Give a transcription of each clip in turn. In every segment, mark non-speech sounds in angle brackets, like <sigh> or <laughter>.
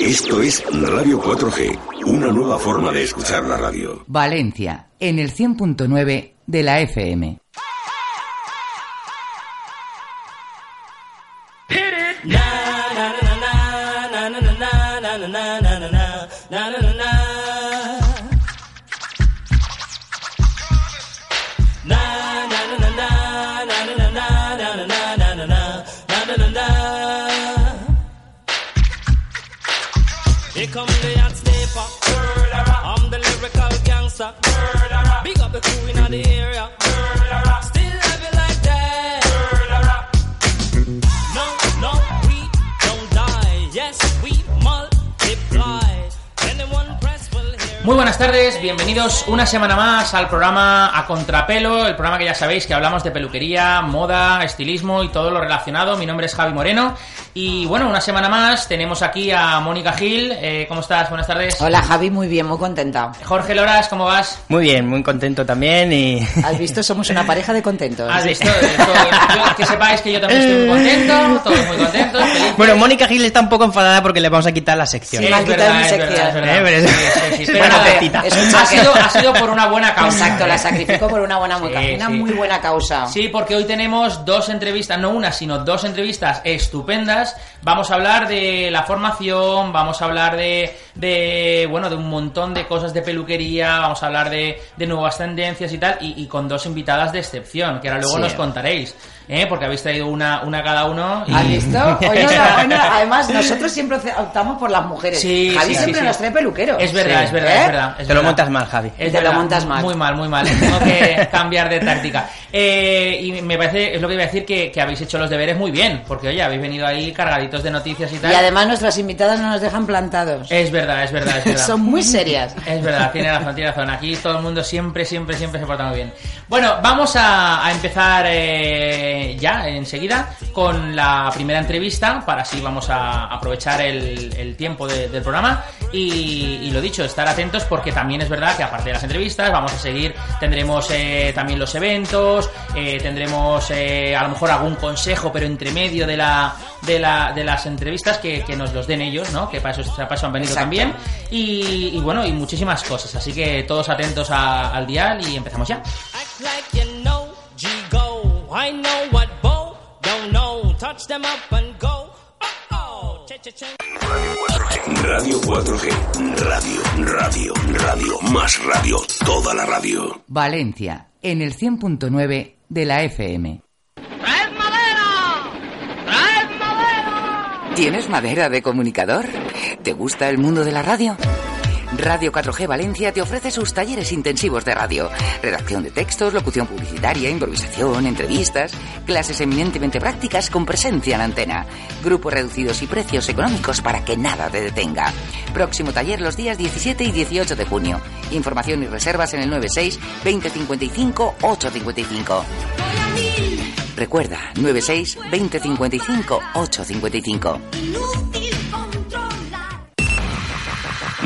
Esto es Radio 4G, una nueva forma de escuchar la radio. Valencia, en el 100.9 de la FM. people crew in the area. Murderer. Muy buenas tardes, bienvenidos una semana más al programa A Contrapelo, el programa que ya sabéis que hablamos de peluquería, moda, estilismo y todo lo relacionado. Mi nombre es Javi Moreno y bueno, una semana más tenemos aquí a Mónica Gil. Eh, ¿Cómo estás? Buenas tardes. Hola Javi, muy bien, muy contenta. Jorge Loras, ¿cómo vas? Muy bien, muy contento también y... <laughs> Has visto, somos una pareja de contentos. ¿Has visto? Eh, yo- que sepáis que yo también estoy muy contento, todos muy contentos. felices. Bueno, Mónica Gil está un poco enfadada porque le vamos a quitar la sección. Sí, es verdad, mi es verdad, sección. es verdad. Eh, Sí, sí, sí, <laughs> ha, sido, ha sido por una buena causa. Exacto, la sacrifico por una buena mueca. Sí, una sí. muy buena causa. Sí, porque hoy tenemos dos entrevistas, no una, sino dos entrevistas estupendas. Vamos a hablar de la formación, vamos a hablar de, de bueno, de un montón de cosas de peluquería, vamos a hablar de, de nuevas tendencias y tal, y, y con dos invitadas de excepción, que ahora luego Sí. nos contaréis, ¿eh? porque habéis traído una, una cada uno. Y... ¿Has visto? Hoy <laughs> no, no, hoy no. Además, nosotros siempre optamos por las mujeres. Sí, Javi sí, siempre sí, sí. nos trae peluqueros. Es verdad, Sí. es verdad, ¿Eh? es verdad. es Te lo verdad. montas mal, Javi. Es Te lo verdad, montas mal. Muy mal, muy mal. ¿eh? Tengo que <laughs> cambiar de táctica. Eh, y me parece, es lo que iba a decir, que, que habéis hecho los deberes muy bien. Porque, oye, habéis venido ahí cargaditos de noticias y tal. Y además nuestras invitadas no nos dejan plantados. Es verdad, es verdad, es verdad. Son muy serias. Es verdad, tiene razón, tiene razón. Aquí todo el mundo siempre, siempre, siempre se porta muy bien. Bueno, vamos a, a empezar eh, ya enseguida con la primera entrevista, para así vamos a aprovechar el, el tiempo de- del programa. Y, y lo dicho, estar atentos porque también es verdad que aparte de las entrevistas, vamos a seguir, tendremos eh, también los eventos, eh, tendremos a lo mejor algún consejo, pero entre medio de la de, la, de las entrevistas que, que nos los den ellos, ¿no? Que para eso, para eso han venido Exacto. también. Y, y bueno, y muchísimas cosas. Así que todos atentos a- al dial y empezamos ya. Radio 4G, radio, radio, radio, más radio, toda la radio. Valencia, en el 100.9 de la FM. ¡Traed madera! ¡Traed madera! ¿Tienes madera de comunicador? ¿Te gusta el mundo de la radio? Radio 4G Valencia te ofrece sus talleres intensivos de radio. Redacción de textos, locución publicitaria, improvisación, entrevistas, clases eminentemente prácticas con presencia en antena. Grupos reducidos y precios económicos para que nada te detenga. Próximo taller los días 17 y 18 de junio. Información y reservas en el 96 2055 855. Recuerda, 96 2055 855.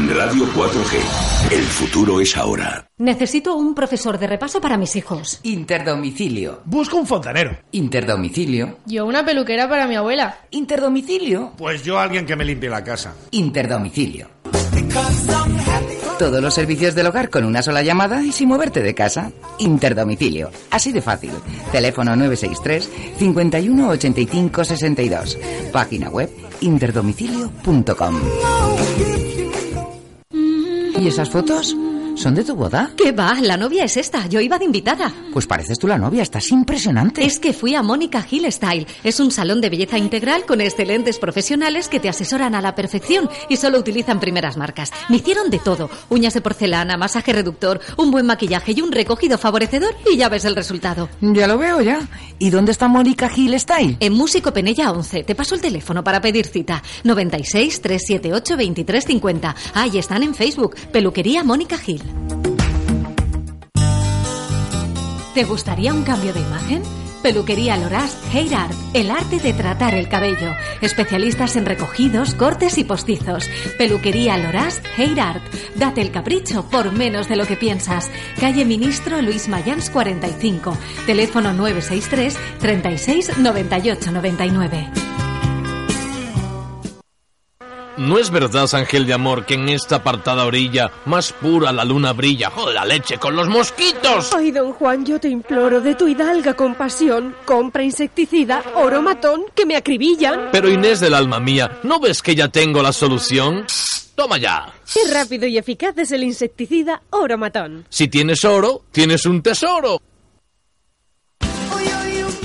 Radio 4G, el futuro es ahora. Necesito un profesor de repaso para mis hijos. Interdomicilio. Busco un fontanero. Interdomicilio. Yo una peluquera para mi abuela. Interdomicilio. Pues yo alguien que me limpie la casa. Interdomicilio. Todos los servicios del hogar con una sola llamada y sin moverte de casa. Interdomicilio. Así de fácil. Teléfono 963 51 85 62. Página web interdomicilio.com. ¿Y esas fotos? ¿Son de tu boda? ¿Qué va? La novia es esta. Yo iba de invitada. Pues pareces tú la novia, estás impresionante. Es que fui a Mónica Hill Style. Es un salón de belleza integral con excelentes profesionales que te asesoran a la perfección y solo utilizan primeras marcas. Me hicieron de todo. Uñas de porcelana, masaje reductor, un buen maquillaje y un recogido favorecedor y ya ves el resultado. Ya lo veo ya. ¿Y dónde está Mónica Hill Style? En Músico Penella 11. Te paso el teléfono para pedir cita. 96 378 2350. Ah, y están en Facebook. Peluquería Mónica Hill. ¿Te gustaría un cambio de imagen? Peluquería Loras Hair Art, el arte de tratar el cabello. Especialistas en recogidos, cortes y postizos. Peluquería Loras Hair Art. Date el capricho por menos de lo que piensas. Calle Ministro Luis Mayans 45. Teléfono 963 36 98 99. ¿No es verdad, Ángel de Amor, que en esta apartada orilla más pura la luna brilla? ¡Joder, la leche con los mosquitos! Ay, don Juan, yo te imploro de tu hidalga compasión. Compra insecticida, oro matón, que me acribillan. Pero Inés del alma mía, ¿no ves que ya tengo la solución? Toma ya. Qué rápido y eficaz es el insecticida oro matón. Si tienes oro, tienes un tesoro.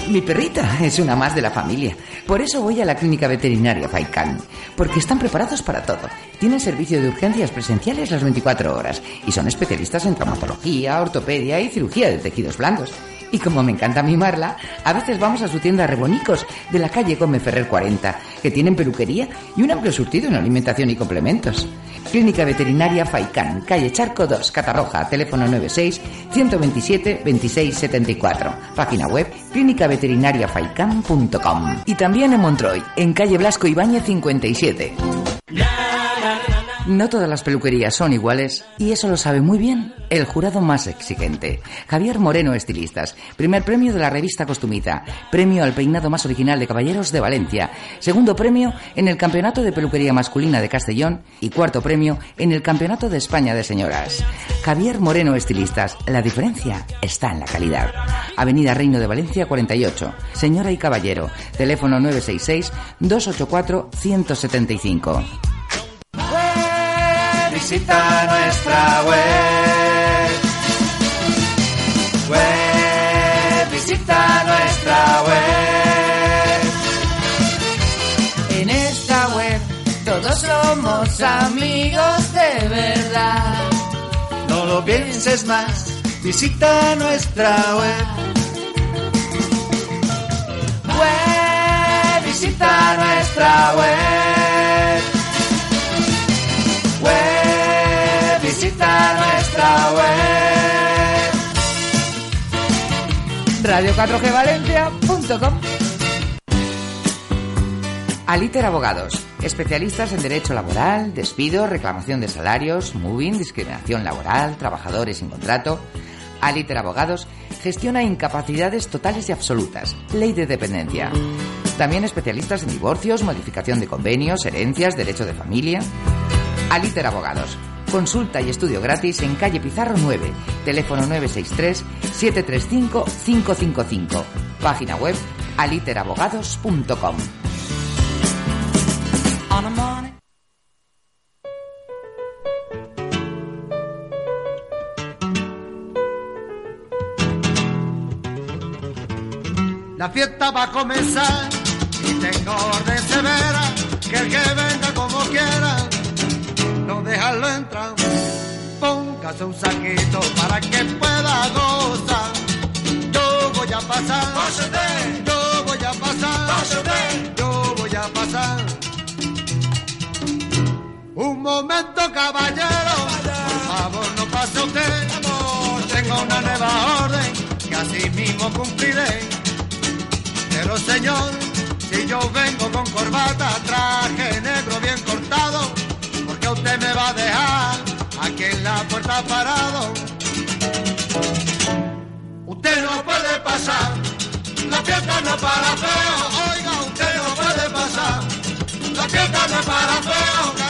Mi perrita es una más de la familia. Por eso voy a la clínica veterinaria Faikan. Porque están preparados para todo. Tienen servicio de urgencias presenciales las 24 horas. Y son especialistas en traumatología, ortopedia y cirugía de tejidos blandos. Y como me encanta mimarla, a veces vamos a su tienda Rebonicos de la calle Gómez Ferrer 40, que tienen peluquería y un amplio surtido en alimentación y complementos. Clínica Veterinaria Faicán, calle Charco 2, Catarroja, teléfono 96 127 2674. Página web clínicaveterinariafaican.com. Y también en Montroy, en calle Blasco Ibáñez 57. No todas las peluquerías son iguales y eso lo sabe muy bien el jurado más exigente. Javier Moreno Estilistas, primer premio de la revista Costumita, premio al peinado más original de caballeros de Valencia, segundo premio en el Campeonato de Peluquería Masculina de Castellón y cuarto premio en el Campeonato de España de Señoras. Javier Moreno Estilistas, la diferencia está en la calidad. Avenida Reino de Valencia 48, señora y caballero, teléfono 966 284 175. Visita nuestra web. Web, visita nuestra web. En esta web todos somos amigos de verdad. No lo pienses más, visita nuestra web. Web, visita nuestra web. Visita nuestra web. Radio4gvalencia.com Aliter Abogados, especialistas en derecho laboral, despido, reclamación de salarios, moving, discriminación laboral, trabajadores sin contrato. Aliter Abogados gestiona incapacidades totales y absolutas, ley de dependencia. También especialistas en divorcios, modificación de convenios, herencias, derecho de familia. Aliter Abogados. Consulta y estudio gratis en calle Pizarro 9, teléfono 963-735-555. Página web aliterabogados.com. La fiesta va a comenzar y tengo orden severa que el que venga como quiera dejarlo entrar. Póngase un saquito para que pueda gozar. Yo voy a pasar, yo voy a pasar, yo voy a pasar. Un momento, caballero, por favor no pase usted. Tengo una nueva orden que así mismo cumpliré. Pero señor, si yo vengo con corbata, traje negro bien cortado, me va a dejar aquí en la puerta parado. Usted no puede pasar, la fiesta no para feo, oiga, usted no puede pasar, la fiesta no para feo,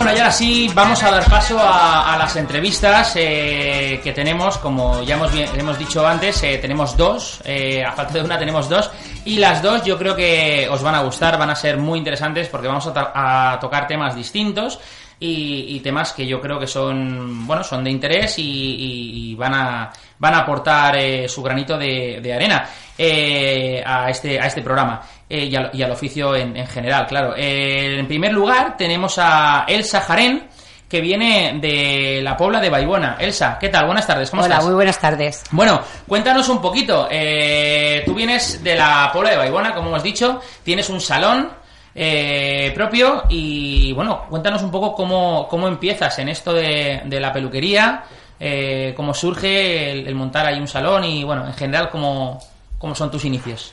Bueno, y ahora sí, vamos a dar paso a, las entrevistas eh, que tenemos. Como ya hemos, hemos dicho antes, eh, tenemos dos. eh, a falta de una, tenemos dos. Y las dos yo creo que os van a gustar, van a ser muy interesantes porque vamos a, tocar temas distintos. Y, temas que yo creo que son bueno son de interés y van a van a aportar eh, su granito de, de arena eh, a este a este programa eh, y, al, y al oficio en, en general claro Eh, en primer lugar tenemos a Elsa Jarén que viene de la Pobla de Baibona Elsa qué tal buenas tardes cómo Hola, estás muy buenas tardes. bueno, cuéntanos un poquito. eh, tú vienes de la Pobla de Baibona, como hemos dicho, tienes un salón eh, propio y bueno, cuéntanos un poco cómo, cómo empiezas en esto de, de la peluquería, eh, cómo surge el, el montar ahí un salón y bueno, en general cómo, cómo son tus inicios.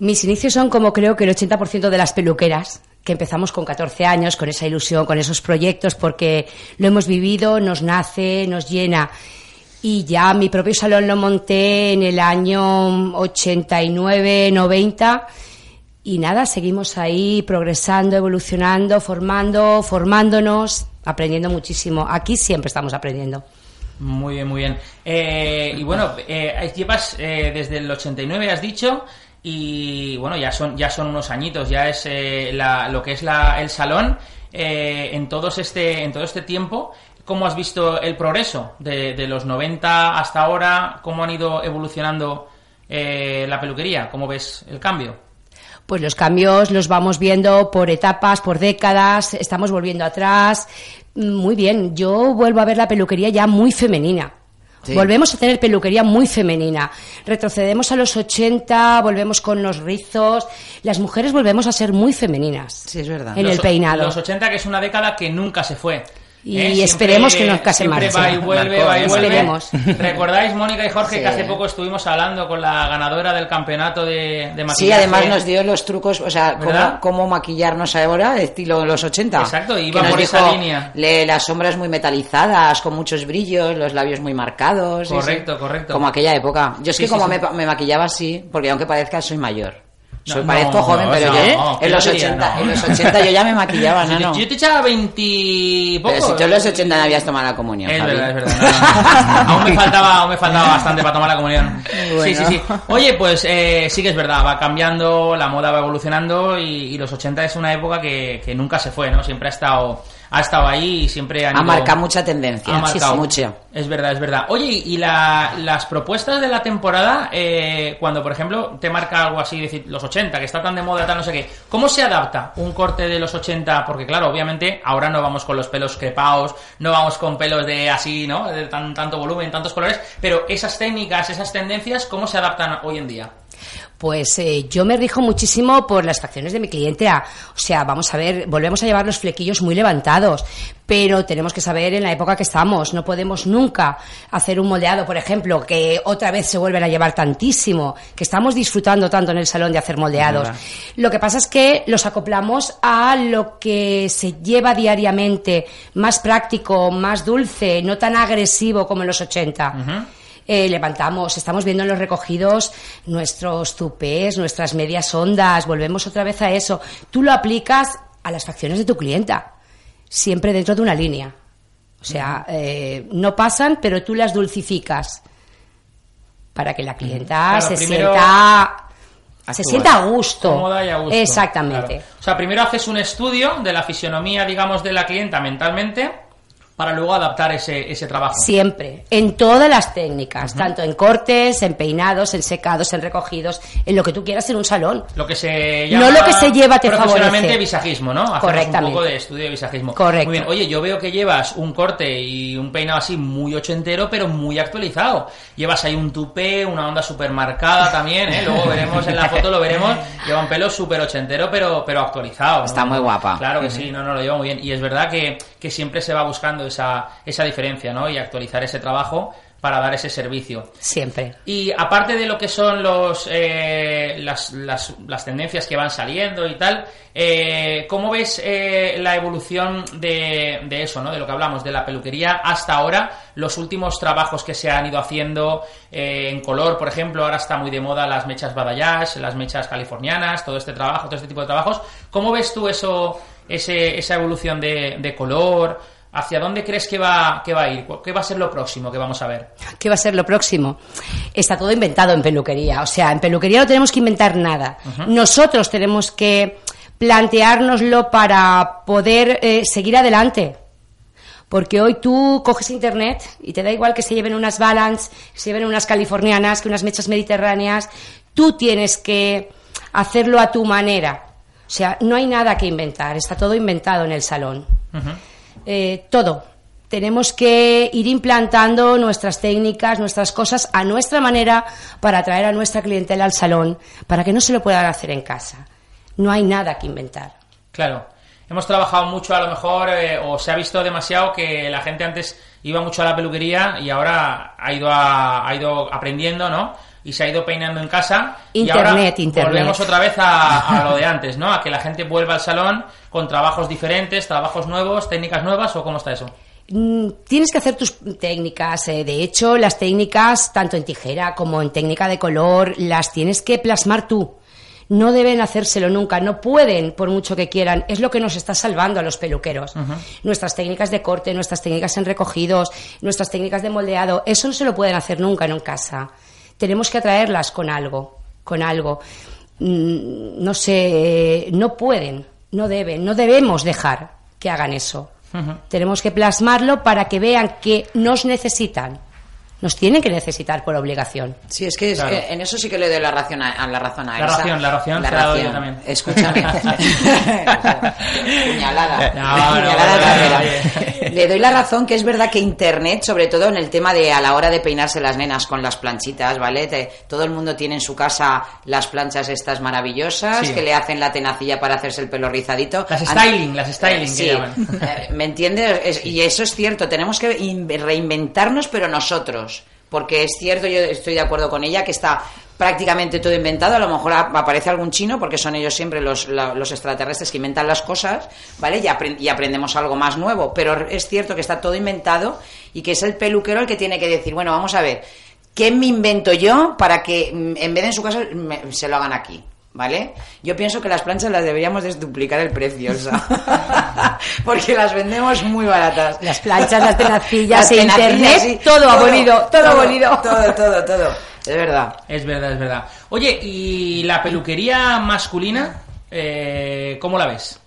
Mis inicios son como creo que el 80% de las peluqueras, que empezamos con 14 años, con esa ilusión, con esos proyectos, porque lo hemos vivido, nos nace, nos llena. Y ya mi propio salón lo monté en el año 89, 90. Y nada, seguimos ahí progresando, evolucionando, formando, formándonos, aprendiendo muchísimo. Aquí siempre estamos aprendiendo. Muy bien, muy bien. Eh, y bueno, eh, llevas eh, desde el 89, has dicho, y bueno, ya son, ya son unos añitos, ya es eh, la- lo que es la, el salón. Eh, en, todos este, en todo este tiempo, ¿cómo has visto el progreso de, los 90 hasta ahora? ¿Cómo han ido evolucionando eh, la peluquería? ¿Cómo ves el cambio? Pues los cambios los vamos viendo por etapas, por décadas, estamos volviendo atrás. Mm, Muy bien, yo vuelvo a ver la peluquería ya muy femenina. Sí. Volvemos a tener peluquería muy femenina. Retrocedemos a los 80, volvemos con los rizos. Las mujeres volvemos a ser muy femeninas. Sí, es verdad. En Los el peinado. Los 80, que es una década que nunca se fue. Y ¿eh? Siempre- esperemos que nunca se siempre marche. va y vuelve, Marcó, va y vuelve. esperemos. <laughs> ¿Recordáis, Mónica y Jorge, Sí. que hace poco estuvimos hablando con la ganadora del campeonato de, de maquillaje? Sí, además nos dio los trucos, o sea, cómo, cómo maquillarnos ahora, estilo los 80. Exacto, iba nos por esa dijo, línea. le- las sombras muy metalizadas, con muchos brillos, los labios muy marcados. Correcto, sí. correcto. Como aquella época. Yo es Sí, que sí, como sí. Me, pa- me maquillaba así, porque aunque parezca soy mayor. Soy, no, parezco joven, no, pero no, yo ¿qué en los, lo diría? 80, No. en los 80 yo ya me maquillaba, Yo- no, no. Yo te echaba 20 y poco. Pero si tú en los 80 no habías tomado la comunión, Es Javi. verdad, es verdad. <laughs> no, no. aún, me faltaba, aún me faltaba <laughs> bastante para tomar la comunión. Sí, sí, sí. <laughs> Oye, pues eh, sí que es verdad, va cambiando, la moda va evolucionando y, y los 80 es una época que, que nunca se fue, ¿no? Siempre ha estado, ha estado ahí y siempre han Ha ido- marcado mucha tendencia. ha marcado. mucho. Es verdad, es verdad. Oye, y la- las propuestas de la temporada, eh, cuando por ejemplo te marca algo así, decir, los 80, que está tan de moda, tal, no sé qué, ¿cómo se adapta un corte de los 80? Porque claro, obviamente ahora no vamos con los pelos crepados, no vamos con pelos de así, ¿no? De tan, tanto volumen, tantos colores, pero esas técnicas, esas tendencias, ¿cómo se adaptan hoy en día? Pues eh, yo me rijo muchísimo por las facciones de mi clientela. O sea, vamos a ver, volvemos a llevar los flequillos muy levantados, pero tenemos que saber en la época que estamos. No podemos nunca hacer un moldeado, por ejemplo, que otra vez se vuelven a llevar tantísimo, que estamos disfrutando tanto en el salón de hacer moldeados. Lo que pasa es que los acoplamos a lo que se lleva diariamente, más práctico, más dulce, no tan agresivo como en los 80. Eh, levantamos, estamos viendo en los recogidos nuestros tupés, nuestras medias ondas, volvemos otra vez a eso. Tú lo aplicas a las facciones de tu clienta, siempre dentro de una línea. O sea, eh, no pasan, pero tú las dulcificas para que la clienta Claro, se sienta se sienta a gusto. Cómoda y a gusto. Exactamente. Claro. O sea, primero haces un estudio de la fisionomía, digamos, de la clienta mentalmente, para luego adaptar ese, ese trabajo. Siempre, en todas las técnicas, tanto en cortes, en peinados, en secados, en recogidos, en lo que tú quieras en un salón. Lo que se No lo que se lleva te profesionalmente favorece. visajismo, ¿no? Hacemos Correctamente. un poco de estudio de visajismo. Correcto. Muy bien. Oye, yo veo que llevas un corte y un peinado así muy ochentero, pero muy actualizado. Llevas ahí un tupé, una onda súper marcada también, ¿eh? Luego veremos en la foto, lo veremos. <laughs> Lleva un pelo súper ochentero, pero, pero actualizado. ¿no? Está muy guapa. Claro que sí, no, no, lo lleva muy bien. Y es verdad que, que siempre se va buscando esa, esa diferencia, ¿no? Y actualizar ese trabajo para dar ese servicio. Siempre. Y aparte de lo que son los eh, las, las, las tendencias que van saliendo y tal, eh, ¿cómo ves eh, la evolución de, de eso, ¿no? de lo que hablamos, de la peluquería hasta ahora? Los últimos trabajos que se han ido haciendo eh, en color, por ejemplo, ahora está muy de moda las mechas balayage, las mechas californianas, todo este trabajo, todo este tipo de trabajos. ¿Cómo ves tú eso? Ese, esa evolución de, de color? ¿Hacia dónde crees que va, que va a ir? ¿Qué va a ser lo próximo que vamos a ver? ¿Qué va a ser lo próximo? Está todo inventado en peluquería. O sea, en peluquería no tenemos que inventar nada. Nosotros tenemos que planteárnoslo para poder eh, seguir adelante. Porque hoy tú coges internet y te da igual que se lleven unas Balance, que se lleven unas californianas, que unas mechas mediterráneas. Tú tienes que hacerlo a tu manera. O sea, no hay nada que inventar, está todo inventado en el salón. Eh, todo. Tenemos que ir implantando nuestras técnicas, nuestras cosas a nuestra manera para atraer a nuestra clientela al salón, para que no se lo puedan hacer en casa. No hay nada que inventar. Claro. Hemos trabajado mucho, a lo mejor, eh, o se ha visto demasiado que la gente antes iba mucho a la peluquería y ahora ha ido, a- ha ido aprendiendo, ¿no? Y se ha ido peinando en casa. y Internet, ahora internet. Volvemos otra vez a, a lo de antes, ¿no? A que la gente vuelva al salón con trabajos diferentes, trabajos nuevos, técnicas nuevas, ¿o cómo está eso? Mm, Tienes que hacer tus técnicas. eh, De hecho, las técnicas, tanto en tijera como en técnica de color, las tienes que plasmar tú. No deben hacérselo nunca, no pueden por mucho que quieran. Es lo que nos está salvando a los peluqueros. Nuestras técnicas de corte, nuestras técnicas en recogidos, nuestras técnicas de moldeado, eso no se lo pueden hacer nunca en casa. Tenemos que atraerlas con algo, con algo. Mm, No sé, eh, no pueden, no deben, no debemos dejar que hagan eso. Tenemos que plasmarlo para que vean que nos necesitan. Nos tienen que necesitar por obligación. Sí, es que es- Claro. eh, en eso sí que le doy la razón a, a la razón a La ración, la ración, La yo ración. también. Escúchame. <laughs> <laughs> Puñalada. No, no, Puñalada no, oye. Le doy la razón que es verdad que Internet, sobre todo en el tema de a la hora de peinarse las nenas con las planchitas, ¿vale? Te- todo el mundo tiene en su casa las planchas estas maravillosas Sí. que le hacen la tenacilla para hacerse el pelo rizadito. Las styling, las styling que Sí. llaman. Eh, ¿Me entiendes? Es- y eso es cierto, tenemos que in- reinventarnos, pero nosotros. Porque es cierto, yo estoy de acuerdo con ella, que está prácticamente todo inventado. A lo mejor ap- aparece algún chino, porque son ellos siempre los, los extraterrestres que inventan las cosas, ¿vale? Y, apren- y aprendemos algo más nuevo. Pero es cierto que está todo inventado y que es el peluquero el que tiene que decir, bueno, vamos a ver, ¿qué me invento yo para que mm, en vez de en su casa se lo hagan aquí? ¿Vale? Yo pienso que las planchas las deberíamos desduplicar el precio, o sea, <laughs> porque las vendemos muy baratas. Las planchas, las tenacillas, Las internet, sí. todo abolido, todo abolido. Todo, todo, todo. Es verdad. Es verdad, es verdad. Oye, ¿y la peluquería masculina? Eh, ¿Cómo la ves?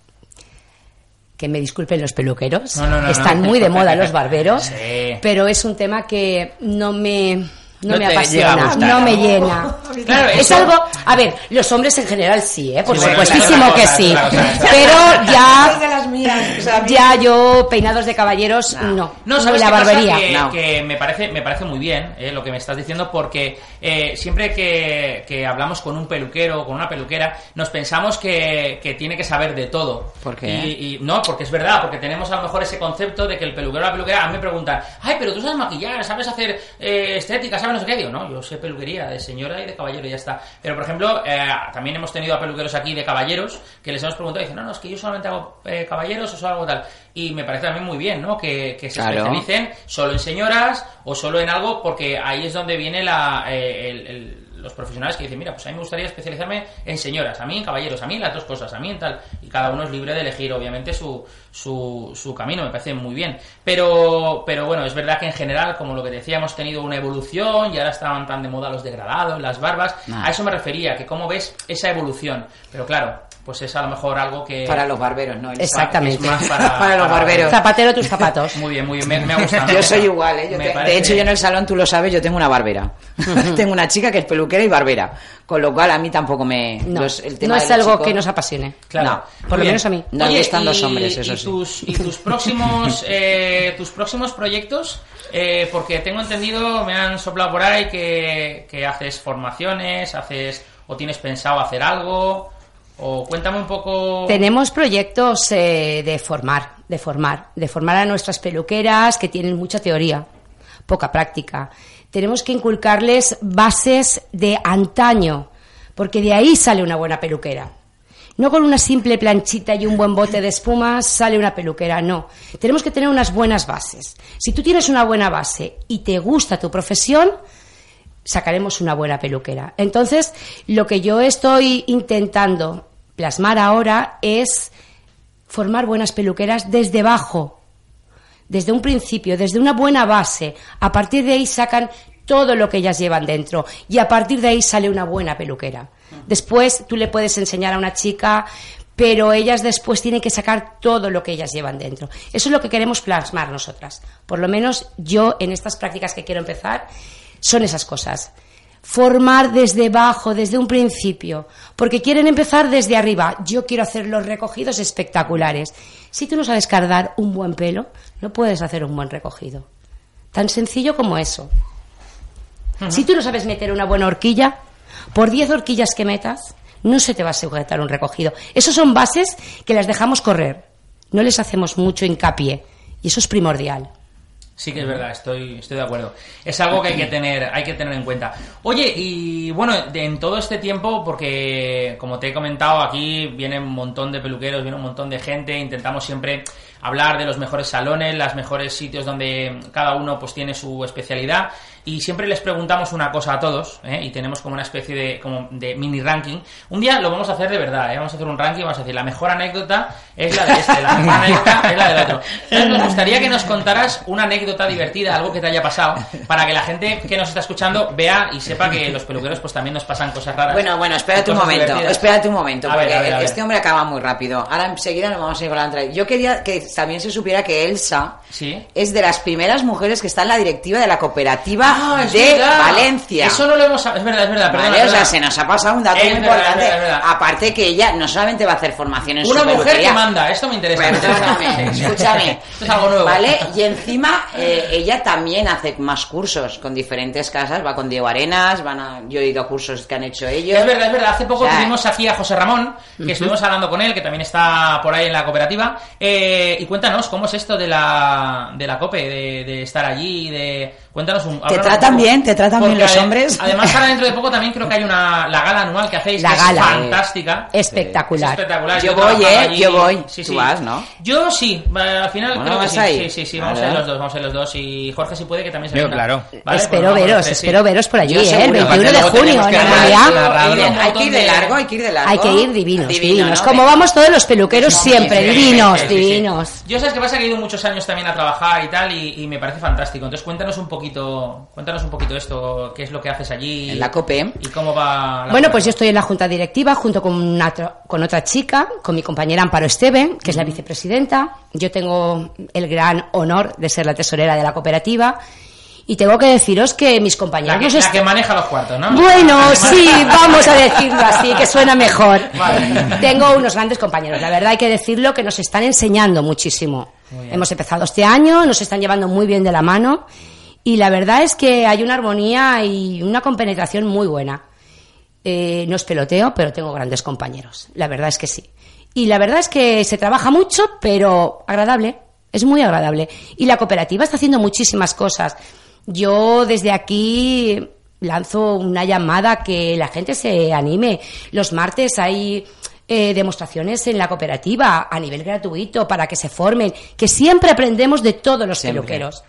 Que me disculpen los peluqueros. No, no, no, Están no. muy de moda los barberos. Sí. Pero es un tema que no me, no No me apasiona, gustar. no me llena. <laughs> Claro, es eso- algo. A ver, los hombres en general sí, ¿eh? por Sí, bueno, supuestísimo claro, que sí. claro. Pero ya. mías. o sea, Ya yo, peinados de caballeros, no. No, ¿sabes la barbería. Que, No. que me parece me parece muy bien eh, lo que me estás diciendo porque eh, siempre que, que hablamos con un peluquero o con una peluquera nos pensamos que, que tiene que saber de todo. ¿Por qué? Y, y no, porque es verdad, porque tenemos a lo mejor ese concepto de que el peluquero o la peluquera a mí me preguntan, ay, pero tú sabes maquillar, sabes hacer eh, estética, sabes no sé qué. Digo, no, yo sé peluquería de señora y de caballero y ya está. Pero por ejemplo, eh, también hemos tenido a peluqueros aquí de caballeros que les hemos preguntado y dicen, no, no, es que yo solamente hago eh, caballeros o solo hago tal. Y me parece también muy bien, ¿no? Que, que se Claro. especialicen solo en señoras o solo en algo, porque ahí es donde viene la, eh, el- el- los profesionales que dicen, mira, pues a mí me gustaría especializarme en señoras, a mí en caballeros, a mí en las dos cosas, a mí en tal. Y cada uno es libre de elegir, obviamente, su, su, su camino, me parece muy bien. Pero, pero bueno, es verdad que en general, como lo que decía, hemos tenido una evolución y ahora estaban tan de moda los degradados, las barbas. Ah. A eso me refería, que cómo ves esa evolución. Pero claro, pues es a lo mejor algo que... Para los barberos, ¿no? Exactamente. es más para, <laughs> <laughs> Para los barberos. Zapatero tus zapatos. <laughs> Muy bien, muy bien, me, me ha gustado. Yo soy igual, ¿eh? Yo Me te- parece- De hecho, yo en el salón, tú lo sabes, yo tengo una barbera. tengo una chica que es peluquera y barbera. Con lo cual, a mí tampoco me... No, los- el tema no es algo chicos- que nos apasione. Claro. No. Por lo menos a mí. Oye, gustan y- los hombres, eso y sí. Tus, y tus próximos, eh, tus próximos proyectos, eh, porque tengo entendido, me han soplado por ahí que, que haces formaciones, haces o tienes pensado hacer algo, o cuéntame un poco. Tenemos proyectos eh, de formar, de formar, de formar a nuestras peluqueras que tienen mucha teoría, poca práctica. Tenemos que inculcarles bases de antaño, porque de ahí sale una buena peluquera. No con una simple planchita y un buen bote de espumas sale una peluquera, no. Tenemos que tener unas buenas bases. Si tú tienes una buena base y te gusta tu profesión, sacaremos una buena peluquera. Entonces, lo que yo estoy intentando plasmar ahora es formar buenas peluqueras desde abajo, desde un principio, desde una buena base. A partir de ahí sacan todo lo que ellas llevan dentro y a partir de ahí sale una buena peluquera. Después tú le puedes enseñar a una chica, pero ellas después tienen que sacar todo lo que ellas llevan dentro. Eso es lo que queremos plasmar nosotras. Por lo menos yo en estas prácticas que quiero empezar son esas cosas. Formar desde abajo, desde un principio, porque quieren empezar desde arriba. Yo quiero hacer los recogidos espectaculares. Si tú no sabes cargar un buen pelo, no puedes hacer un buen recogido. Tan sencillo como eso. Si tú no sabes meter una buena horquilla, por 10 horquillas que metas, no se te va a sujetar un recogido. Esas son bases que las dejamos correr. No les hacemos mucho hincapié. Y eso es primordial. Sí que es verdad, estoy, estoy de acuerdo. Es algo que hay que tener, hay que tener en cuenta. Oye, y bueno, en todo este tiempo, porque como te he comentado, aquí viene un montón de peluqueros, viene un montón de gente, intentamos siempre hablar de los mejores salones, los mejores sitios donde cada uno pues tiene su especialidad y siempre les preguntamos una cosa a todos ¿eh? y tenemos como una especie de, como de mini ranking. Un día lo vamos a hacer de verdad, ¿eh? vamos a hacer un ranking, vamos a decir la mejor anécdota es la de este, la mejor <laughs> anécdota es la del otro. Entonces, nos gustaría que nos contaras una anécdota divertida, algo que te haya pasado, para que la gente que nos está escuchando vea y sepa que los peluqueros pues también nos pasan cosas raras. Bueno, bueno, espérate un momento, divertidas. espérate un momento, A ver, porque a ver, a ver. este hombre acaba muy rápido. Ahora enseguida nos vamos a ir con la entrevista. Yo quería que también se supiera que Elsa Sí. es de las primeras mujeres que está en la directiva de la cooperativa Ah, de verdad. Valencia. Eso no lo hemos... Es verdad, es verdad, Vale, o sea, se nos ha pasado un dato Es muy verdad, importante. es verdad, es verdad. Aparte que ella no solamente va a hacer formación en Una su mujer peluquería, que manda, esto me interesa. Perdóname, escúchame. <laughs> Esto es algo nuevo. ¿Vale? Y encima eh, ella también hace más cursos con diferentes casas, va con Diego Arenas, van a, yo he ido a cursos que han hecho ellos. Es verdad, es verdad. Hace poco O sea, tuvimos aquí a José Ramón, que estuvimos hablando con él, que también está por ahí en la cooperativa. Eh, y cuéntanos, ¿cómo es esto de la, de la COPE? De, de estar allí, de... Cuéntanos un... ¿Te tratan un poco. bien? ¿Te tratan bien los hombres? Además, ahora <laughs> dentro de poco también creo que hay una... La gala anual que hacéis, La que gala. es fantástica. Espectacular. Es espectacular. Yo he voy, ¿eh? allí. Yo voy. Sí, Tú sí. vas, ¿no? Yo sí, al final Bueno, creo que ¿vas sí. ahí? Sí, sí, sí, vamos a ir los dos, vamos a ir los dos. Y Jorge, si puede, que también se Yo, venga. claro. Vale, espero pues veros, sí. espero veros por allí, Yo ¿eh? el seguro, 21 aparte de junio, en realidad. Hay que ir de largo, hay que ir de largo. Hay que ir divinos, Divino, divinos. ¿no? Como vamos todos los peluqueros siempre, divinos, divinos. Yo sabes que pasa que he ido muchos años también a trabajar y tal y, y me parece fantástico. Entonces cuéntanos un poquito, cuéntanos un poquito esto, qué es lo que haces allí En la COPE. y cómo va. La Bueno, pues yo estoy en la junta directiva junto con, una tro- con otra chica, con mi compañera Amparo Esteve, que es la vicepresidenta. Yo tengo el gran honor de ser la tesorera de la cooperativa. Y tengo que deciros que mis compañeros... la que, la que maneja los cuartos, ¿no? Bueno, <laughs> sí, vamos a decirlo así, que suena mejor. Vale. Tengo unos grandes compañeros, la verdad hay que decirlo que nos están enseñando muchísimo. Hemos empezado este año, nos están llevando muy bien de la mano y la verdad es que hay una armonía y una compenetración muy buena. Eh, no es peloteo, pero tengo grandes compañeros, la verdad es que sí. Y la verdad es que se trabaja mucho, pero agradable, es muy agradable. Y la cooperativa está haciendo muchísimas cosas. Yo desde aquí lanzo una llamada que la gente se anime. Los martes hay eh, demostraciones en la cooperativa a nivel gratuito para que se formen, que siempre aprendemos de todos los Siempre. peluqueros.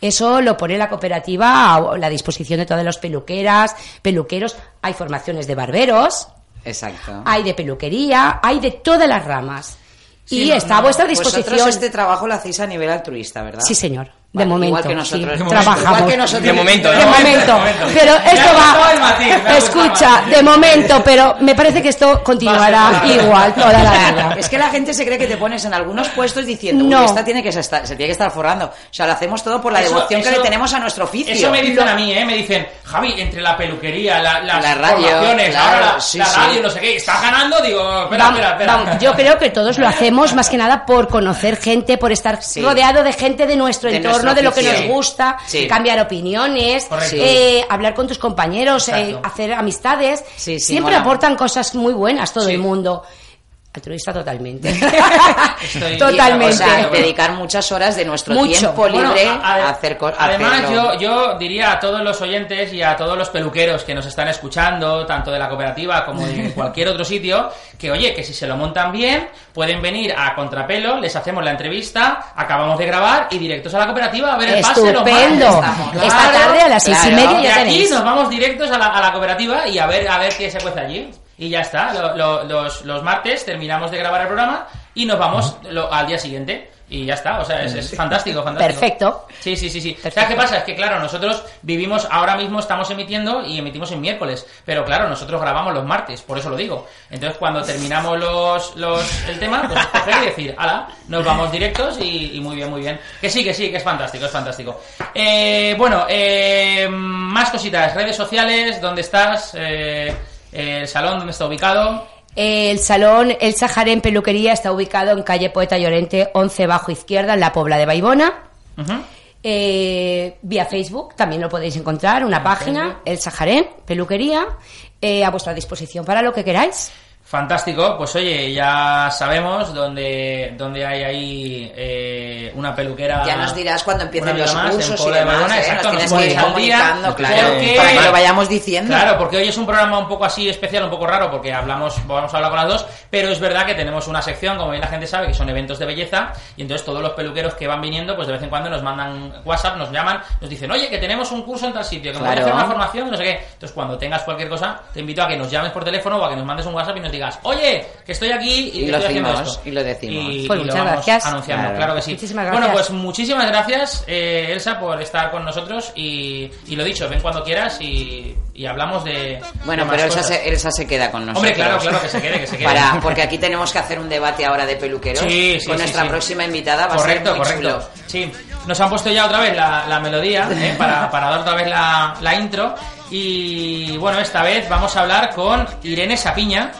Eso lo pone la cooperativa a la disposición de todas las peluqueras, peluqueros. Hay formaciones de barberos, Exacto. hay de peluquería, hay de todas las ramas. Sí, y no, está no, a vuestra Vosotros disposición. este trabajo lo hacéis a nivel altruista, ¿verdad? Sí, señor. De momento. igual que nosotros. sí, De momento. trabajamos. Igual que nosotros. De momento, De ¿no? momento. Pero esto va. matiz, Escucha, de momento, pero me parece que esto continuará igual toda la <laughs> vida. Es que la gente se cree que te pones en algunos puestos diciendo, No. "Uy, esta tiene que estar, se tiene que estar forrando. O sea, lo hacemos todo por la Eso- devoción que le tenemos a nuestro oficio. Eso me dicen a mí, ¿eh? Me dicen, Javi, entre la peluquería, la, las La radio, formaciones, claro, ahora la, sí, la sí. radio, no sé qué, ¿estás ganando? Digo, espera, Vamos, espera, espera. vamos, yo creo que todos lo hacemos más que nada por conocer gente, por estar Sí. rodeado de gente de nuestro De entorno, nuestro de lo que nos gusta, cambiar opiniones, eh, hablar con tus compañeros, eh, hacer amistades. Siempre mola. aportan cosas muy buenas todo el mundo. Altruista totalmente. <laughs> Estoy- totalmente. O sea, dedicar muchas horas de nuestro Mucho. tiempo Bueno, libre a- a, a- hacer cosas. Además, yo, yo diría a todos los oyentes y a todos los peluqueros que nos están escuchando, tanto de la cooperativa como de <laughs> cualquier otro sitio, que oye, que si se lo montan bien, pueden venir a Contrapelo, les hacemos la entrevista, acabamos de grabar y directos a la cooperativa a ver el pase. Estupendo. Esta tarde a las seis y claro. media Y ya aquí tenéis. nos vamos directos a la, a la cooperativa y a ver a ver qué se cuece allí. Y ya está, lo- lo- los, los martes terminamos de grabar el programa y nos vamos lo- al día siguiente. Y ya está, o sea, es, es fantástico, fantástico. Perfecto. Sí, sí, sí, sí. ¿Sabes qué pasa? Es que, claro, nosotros vivimos, ahora mismo estamos emitiendo y emitimos en miércoles, pero claro, nosotros grabamos los martes, por eso lo digo. Entonces, cuando terminamos los, los, el tema, pues coger y decir, ala, nos vamos directos y, y muy bien, muy bien. Que sí, que sí, que es fantástico, es fantástico. Eh, bueno, eh, más cositas, redes sociales, ¿dónde estás? Eh, el salón, ¿dónde está ubicado? El salón El Sajarén Peluquería está ubicado en calle Poeta Llorente 11 bajo izquierda en la Pobla de Baibona. Eh, vía Facebook también lo podéis encontrar, una página, El Sajarén Peluquería, eh, a vuestra disposición para lo que queráis. Fantástico, pues oye, ya sabemos dónde, dónde hay ahí eh, una peluquera. Ya nos dirás cuando empiecen los más, en cursos y Puebla de demás, Badalona, ¿eh? exacto, Nos nos que ir al día, comunicando, claro, porque- para que lo vayamos diciendo. Claro, porque hoy es un programa un poco así especial, un poco raro, porque hablamos, vamos a hablar con las dos, pero es verdad que tenemos una sección, como bien la gente sabe, que son eventos de belleza, y entonces todos los peluqueros que van viniendo, pues de vez en cuando nos mandan WhatsApp, nos llaman, nos dicen, oye, que tenemos un curso en tal sitio, que me voy a Claro. hacer una formación, no sé qué. Entonces, cuando tengas cualquier cosa, te invito a que nos llames por teléfono o a que nos mandes un WhatsApp y nos digas, oye, que estoy aquí y, lo estoy haciendo decimos, esto. y lo decimos. Y, Pues y lo vamos gracias. anunciando, Claro. claro, que sí. Muchísimas Bueno, pues muchísimas gracias, eh, Elsa, por estar con nosotros y, y lo dicho, ven cuando quieras y, y hablamos de. Bueno, de más pero Elsa se, Elsa se queda con nosotros. Hombre, claro, claro, que se quede, que se quede. Para, porque aquí tenemos que hacer un debate ahora de peluqueros. Sí, sí, con sí, nuestra sí. próxima invitada va correcto, a ser muy correcto. chulo. Sí, nos han puesto ya otra vez la, la melodía ¿eh? <laughs> para, para dar otra vez la, la intro. Y bueno, esta vez vamos a hablar con Irene Sapiña.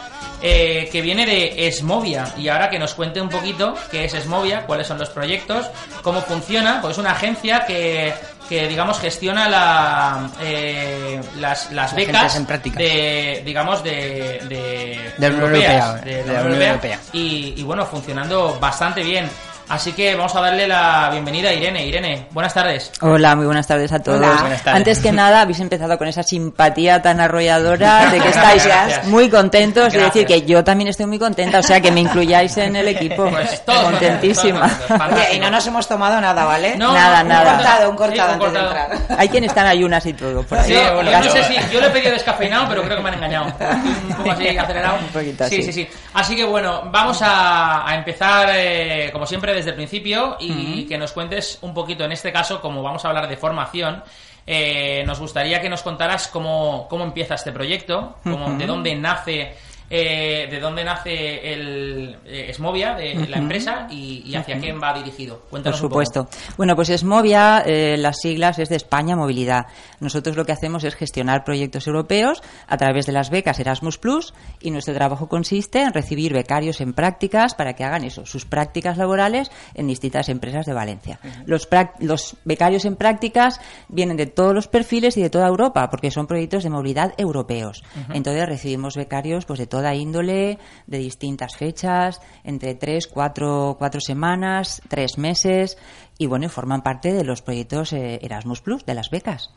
Eh, que viene de Esmovia y ahora que nos cuente un poquito qué es Esmovia, cuáles son los proyectos, cómo funciona, pues es una agencia que, que digamos gestiona la, eh, las, las becas en de digamos de, de, De la Unión europeas, Europea, de, de la la Unión Unión Europea, Europea. y, y bueno, funcionando bastante bien. Así que vamos a darle la bienvenida a Irene. Irene, buenas tardes. Hola, muy buenas tardes a todos. Tardes. Antes que nada, habéis empezado con esa simpatía tan arrolladora <laughs> de que estáis Gracias. muy contentos Gracias. decir que yo también estoy muy contenta, o sea, que me incluyáis en el equipo. Pues todos Contentísima. Oye, y no nos hemos tomado nada, ¿vale? No, Nada, un nada. cortado, un cortado Sí, un antes de cortado. entrar. Hay quien está en ayunas y todo por ahí. Sí, yo no sé si yo le he pedido descafeinado, pero creo que me han engañado. Un poco así acelerado. <laughs> Un poquito sí, así. sí, sí. Así que bueno, vamos a, a empezar eh, como siempre desde el principio y que nos cuentes un poquito, en este caso, como vamos a hablar de formación. eh, nos gustaría que nos contaras cómo, cómo empieza este proyecto, cómo, de dónde nace eh, de dónde nace el eh, Esmovia, de la empresa, y, y hacia quién va dirigido. Por Cuéntanos un poco. supuesto. Bueno, pues Esmovia, eh, las siglas es de España Movilidad. Nosotros lo que hacemos es gestionar proyectos europeos a través de las becas Erasmus Plus y nuestro trabajo consiste en recibir becarios en prácticas para que hagan eso, sus prácticas laborales en distintas empresas de Valencia. Los, los becarios en prácticas vienen de todos los perfiles y de toda Europa porque son proyectos de movilidad europeos. Entonces recibimos becarios pues de toda índole, de distintas fechas, entre tres, cuatro, cuatro semanas, tres meses, y bueno, forman parte de los proyectos eh, Erasmus Plus, de las becas.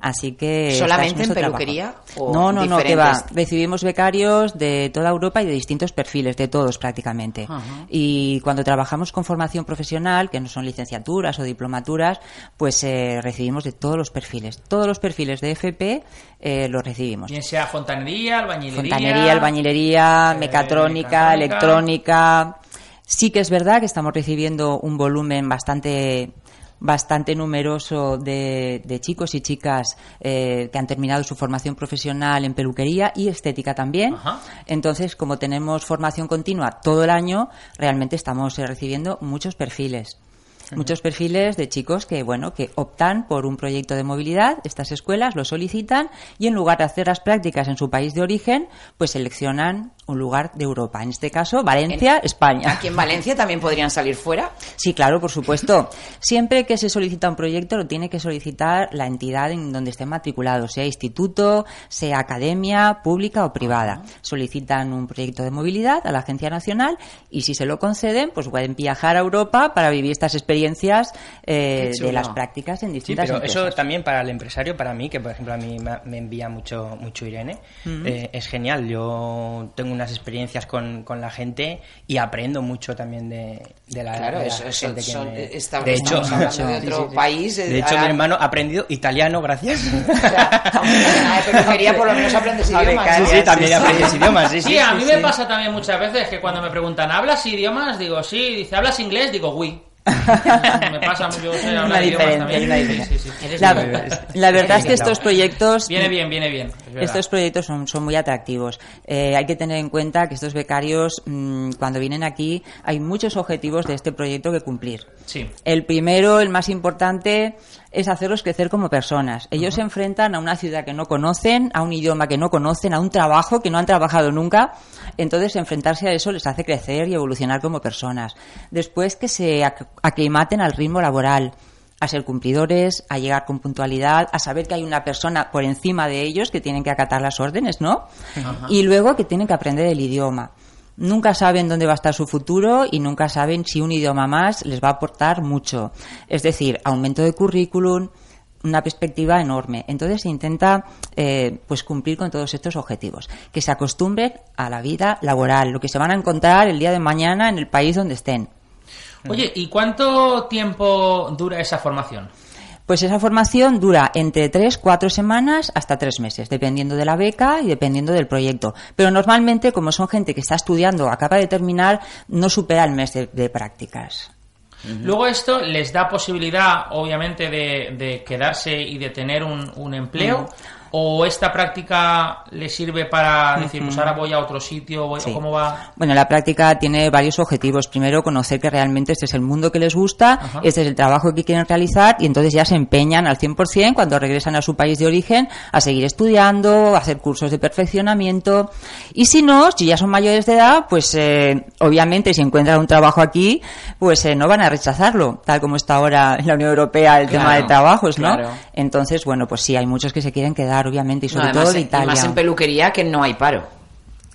Así que ¿Solamente en peluquería o No, no, no, que va. diferentes? Recibimos becarios de toda Europa y de distintos perfiles, de todos prácticamente. Y cuando trabajamos con formación profesional, que no son licenciaturas o diplomaturas, pues eh, recibimos de todos los perfiles. Todos los perfiles de FP eh, los recibimos. Bien sea fontanería, albañilería. Fontanería, albañilería, eh, mecatrónica, mecatrónica. electrónica. Sí que es verdad que estamos recibiendo un volumen bastante bastante numeroso de, de chicos y chicas eh, que han terminado su formación profesional en peluquería y estética también. Entonces, como tenemos formación continua todo el año, realmente estamos eh, recibiendo muchos perfiles. Muchos perfiles de chicos que, bueno, que optan por un proyecto de movilidad, estas escuelas lo solicitan y en lugar de hacer las prácticas en su país de origen, pues seleccionan un lugar de Europa. En este caso, Valencia, España. ¿Aquí en Valencia también podrían salir fuera? Sí, claro, por supuesto. Siempre que se solicita un proyecto, lo tiene que solicitar la entidad en donde esté matriculado, sea instituto, sea academia, pública o privada. Solicitan un proyecto de movilidad a la Agencia Nacional y si se lo conceden, pues pueden viajar a Europa para vivir estas experiencias experiencias eh, de las prácticas en Sí, distintas pero empresas. eso también para el empresario, para mí, que por ejemplo a mí me, envía mucho, mucho Irene, eh, es genial. Yo tengo unas experiencias con, con la gente y aprendo mucho también de, de la, Claro, de la eso- eso- gente que son- me- está- de hecho, de <laughs> otro país, eh, De hecho, ahora- mi hermano ha aprendido italiano, gracias. <laughs> <laughs> peluquería por lo menos aprendes A idiomas. sí, también aprendes idiomas, sí, sí, a sí, mí sí. me pasa también muchas veces que cuando me preguntan, ¿hablas idiomas? Digo, sí. Dice, ¿hablas inglés? Digo, oui. <laughs> me pasa mucho, una diferencia, también. hay una Sí, diferencia. sí, sí. La, <laughs> la verdad es que estos proyectos Viene bien, viene bien. es. Estos proyectos son, son muy atractivos. Eh, hay que tener en cuenta que estos becarios, mm, cuando vienen aquí, hay muchos objetivos de este proyecto que cumplir. Sí. El primero, el más importante, es hacerlos crecer como personas. Ellos se enfrentan a una ciudad que no conocen, a un idioma que no conocen, a un trabajo que no han trabajado nunca. Entonces, enfrentarse a eso les hace crecer y evolucionar como personas. Después, que se ac- aclimaten al ritmo laboral a ser cumplidores, a llegar con puntualidad, a saber que hay una persona por encima de ellos que tienen que acatar las órdenes, ¿no? Y luego que tienen que aprender el idioma. Nunca saben dónde va a estar su futuro y nunca saben si un idioma más les va a aportar mucho. Es decir, aumento de currículum, una perspectiva enorme. Entonces se intenta eh, pues cumplir con todos estos objetivos. Que se acostumbren a la vida laboral, lo que se van a encontrar el día de mañana en el país donde estén. Oye, ¿y cuánto tiempo dura esa formación? Pues esa formación dura entre tres, cuatro semanas hasta tres meses, dependiendo de la beca y dependiendo del proyecto. Pero normalmente, como son gente que está estudiando, acaba de terminar, no supera el mes de, de prácticas. Luego esto les da posibilidad, obviamente, de, de quedarse y de tener un, un empleo. ¿O esta práctica les sirve para decir, pues ahora voy a otro sitio? Voy, Sí. ¿Cómo va? Bueno, la práctica tiene varios objetivos. Primero, conocer que realmente este es el mundo que les gusta, este es el trabajo que quieren realizar y entonces ya se empeñan al 100% cuando regresan a su país de origen a seguir estudiando, a hacer cursos de perfeccionamiento. Y si no, si ya son mayores de edad, pues eh, obviamente si encuentran un trabajo aquí, pues eh, no van a rechazarlo, tal como está ahora en la Unión Europea el tema de trabajos, ¿no? claro. Entonces, bueno, pues sí, hay muchos que se quieren quedar, obviamente, y sobre No, además, todo de y Italia. más en peluquería que no hay paro.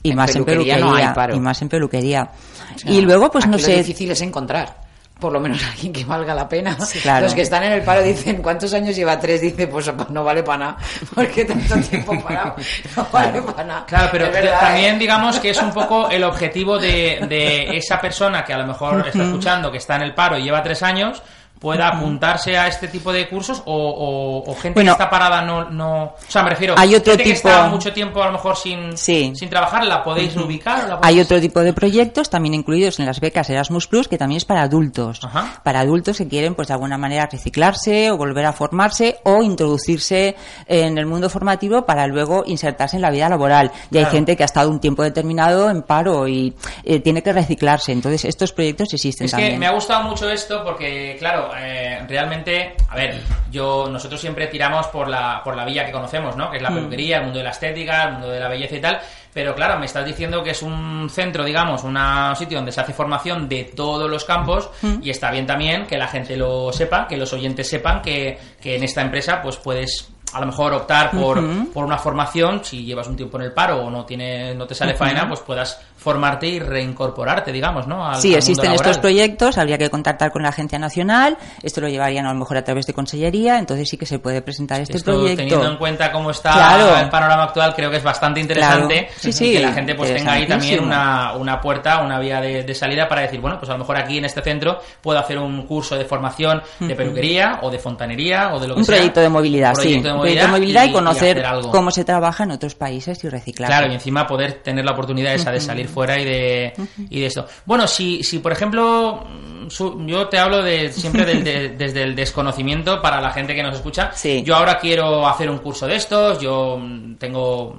y en más en peluquería peluquería, no hay paro. y más en peluquería. O sea, y luego, pues no sé, Lo difícil es encontrar. Por lo menos <laughs> alguien que valga la pena. claro. Los que están en el paro dicen, ¿cuántos años lleva? Tres. Dice, pues no vale para nada. <laughs> Porque tanto tiempo parado no vale para nada. Claro, pero verdad, también ¿eh? digamos que es un poco <laughs> el objetivo de, de esa persona que a lo mejor está escuchando, que está en el paro y lleva tres años, pueda apuntarse a este tipo de cursos o, o- o gente Bueno, que está parada no, no... O sea, me refiero, hay otro gente que tipo- está mucho tiempo a lo mejor sin, Sí. sin trabajar, ¿la podéis ubicar? la Hay podéis- otro tipo de proyectos también incluidos en las becas Erasmus Plus que también es para adultos. Para adultos que quieren pues de alguna manera reciclarse o volver a formarse o introducirse en el mundo formativo para luego insertarse en la vida laboral. Y hay gente que ha estado un tiempo determinado en paro y eh, tiene que reciclarse. Entonces estos proyectos existen Es también. que me ha gustado mucho esto porque, claro, eh, realmente, a ver, yo nosotros siempre tiramos por la, por la vía que conocemos, ¿no? Que es la Mm. peluquería, el mundo de la estética, el mundo de la belleza y tal. Pero claro, me estás diciendo que es un centro, digamos, un sitio donde se hace formación de todos los campos Mm. y está bien también que la gente lo sepa, que los oyentes sepan que, que en esta empresa pues puedes a lo mejor optar por, por una formación, si llevas un tiempo en el paro o no tiene, no te sale faena, pues puedas formarte y reincorporarte, digamos, ¿no? Al- Sí, al existen estos proyectos, habría que contactar con la agencia nacional, esto lo llevarían a lo mejor a través de consellería, entonces sí que se puede presentar este Esto, proyecto. teniendo en cuenta cómo está Claro. el panorama actual, creo que es bastante interesante Claro. Sí, y sí, que la gente pues tenga ahí también una, una puerta, una vía de, de salida para decir, bueno, pues a lo mejor aquí en este centro puedo hacer un curso de formación de peluquería o de fontanería o de lo que un sea. proyecto de movilidad, Un proyecto sí. de proyecto de movilidad y, conocer algo. cómo se trabaja en otros países y reciclar. Claro, y encima poder tener la oportunidad esa de salir fuera y de, y de esto. Bueno, si, si por ejemplo, mm, su- yo te hablo de siempre del- de- <laughs> desde el desconocimiento para la gente que nos escucha. Yo ahora quiero hacer un curso de estos, yo mm, tengo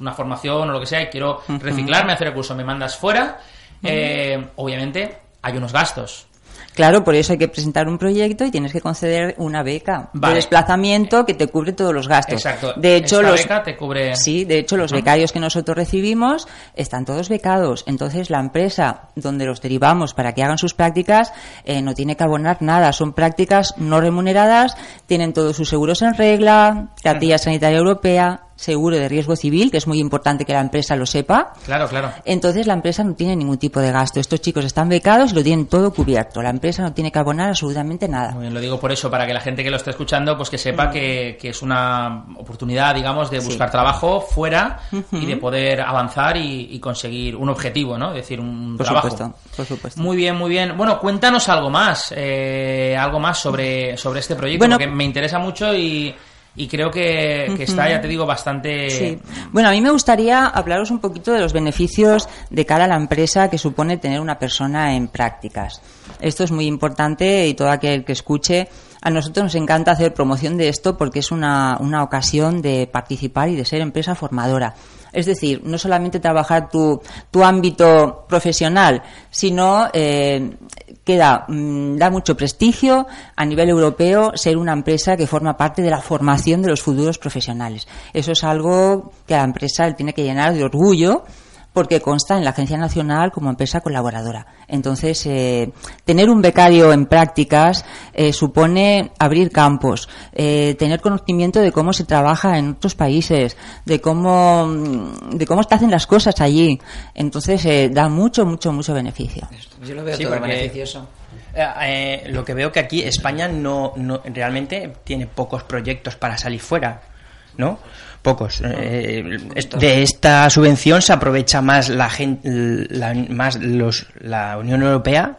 una formación o lo que sea y quiero reciclarme, hacer el curso, me mandas fuera. Eh, obviamente hay unos gastos. Claro, por eso hay que presentar un proyecto y tienes que conceder una beca Vale. de desplazamiento que te cubre todos los gastos. Exacto. De hecho, Esta los beca te cubre... Sí, de hecho, los becarios que nosotros recibimos están todos becados. Entonces, la empresa donde los derivamos para que hagan sus prácticas eh, no tiene que abonar nada. Son prácticas no remuneradas, tienen todos sus seguros en regla, cartilla sanitaria europea, seguro de riesgo civil, que es muy importante que la empresa lo sepa. Claro, claro. Entonces la empresa no tiene ningún tipo de gasto. Estos chicos están becados y lo tienen todo cubierto. La empresa no tiene que abonar absolutamente nada. Muy bien, lo digo por eso, para que la gente que lo esté escuchando, pues que sepa que, que es una oportunidad, digamos, de Sí. buscar trabajo fuera y de poder avanzar y, y conseguir un objetivo, ¿no? Es decir, un Por trabajo. supuesto, por supuesto. Muy bien, muy bien. Bueno, cuéntanos algo más, eh, algo más sobre, sobre este proyecto, Bueno. porque me interesa mucho y, y creo que, está, ya te digo, bastante... Sí. Bueno, a mí me gustaría hablaros un poquito de los beneficios de cara a la empresa que supone tener una persona en prácticas. Esto es muy importante y todo aquel que escuche, a nosotros nos encanta hacer promoción de esto porque es una, una ocasión de participar y de ser empresa formadora. Es decir, no solamente trabajar tu, tu ámbito profesional, sino eh, que da, mm, da mucho prestigio a nivel europeo ser una empresa que forma parte de la formación de los futuros profesionales. Eso es algo que la empresa tiene que llenar de orgullo porque consta en la Agencia Nacional como empresa colaboradora. Entonces, eh, tener un becario en prácticas eh, supone abrir campos, eh, tener conocimiento de cómo se trabaja en otros países, de cómo, mm, de cómo se hacen las cosas allí. Entonces, eh, da mucho, mucho, mucho beneficio. Yo lo veo Sí, todo porque- beneficioso. Eh, eh, lo que veo que aquí España no, no realmente tiene pocos proyectos para salir fuera, ¿no? Pocos. Eh, es- de esta subvención se aprovecha más la gente, la, más los, la Unión Europea,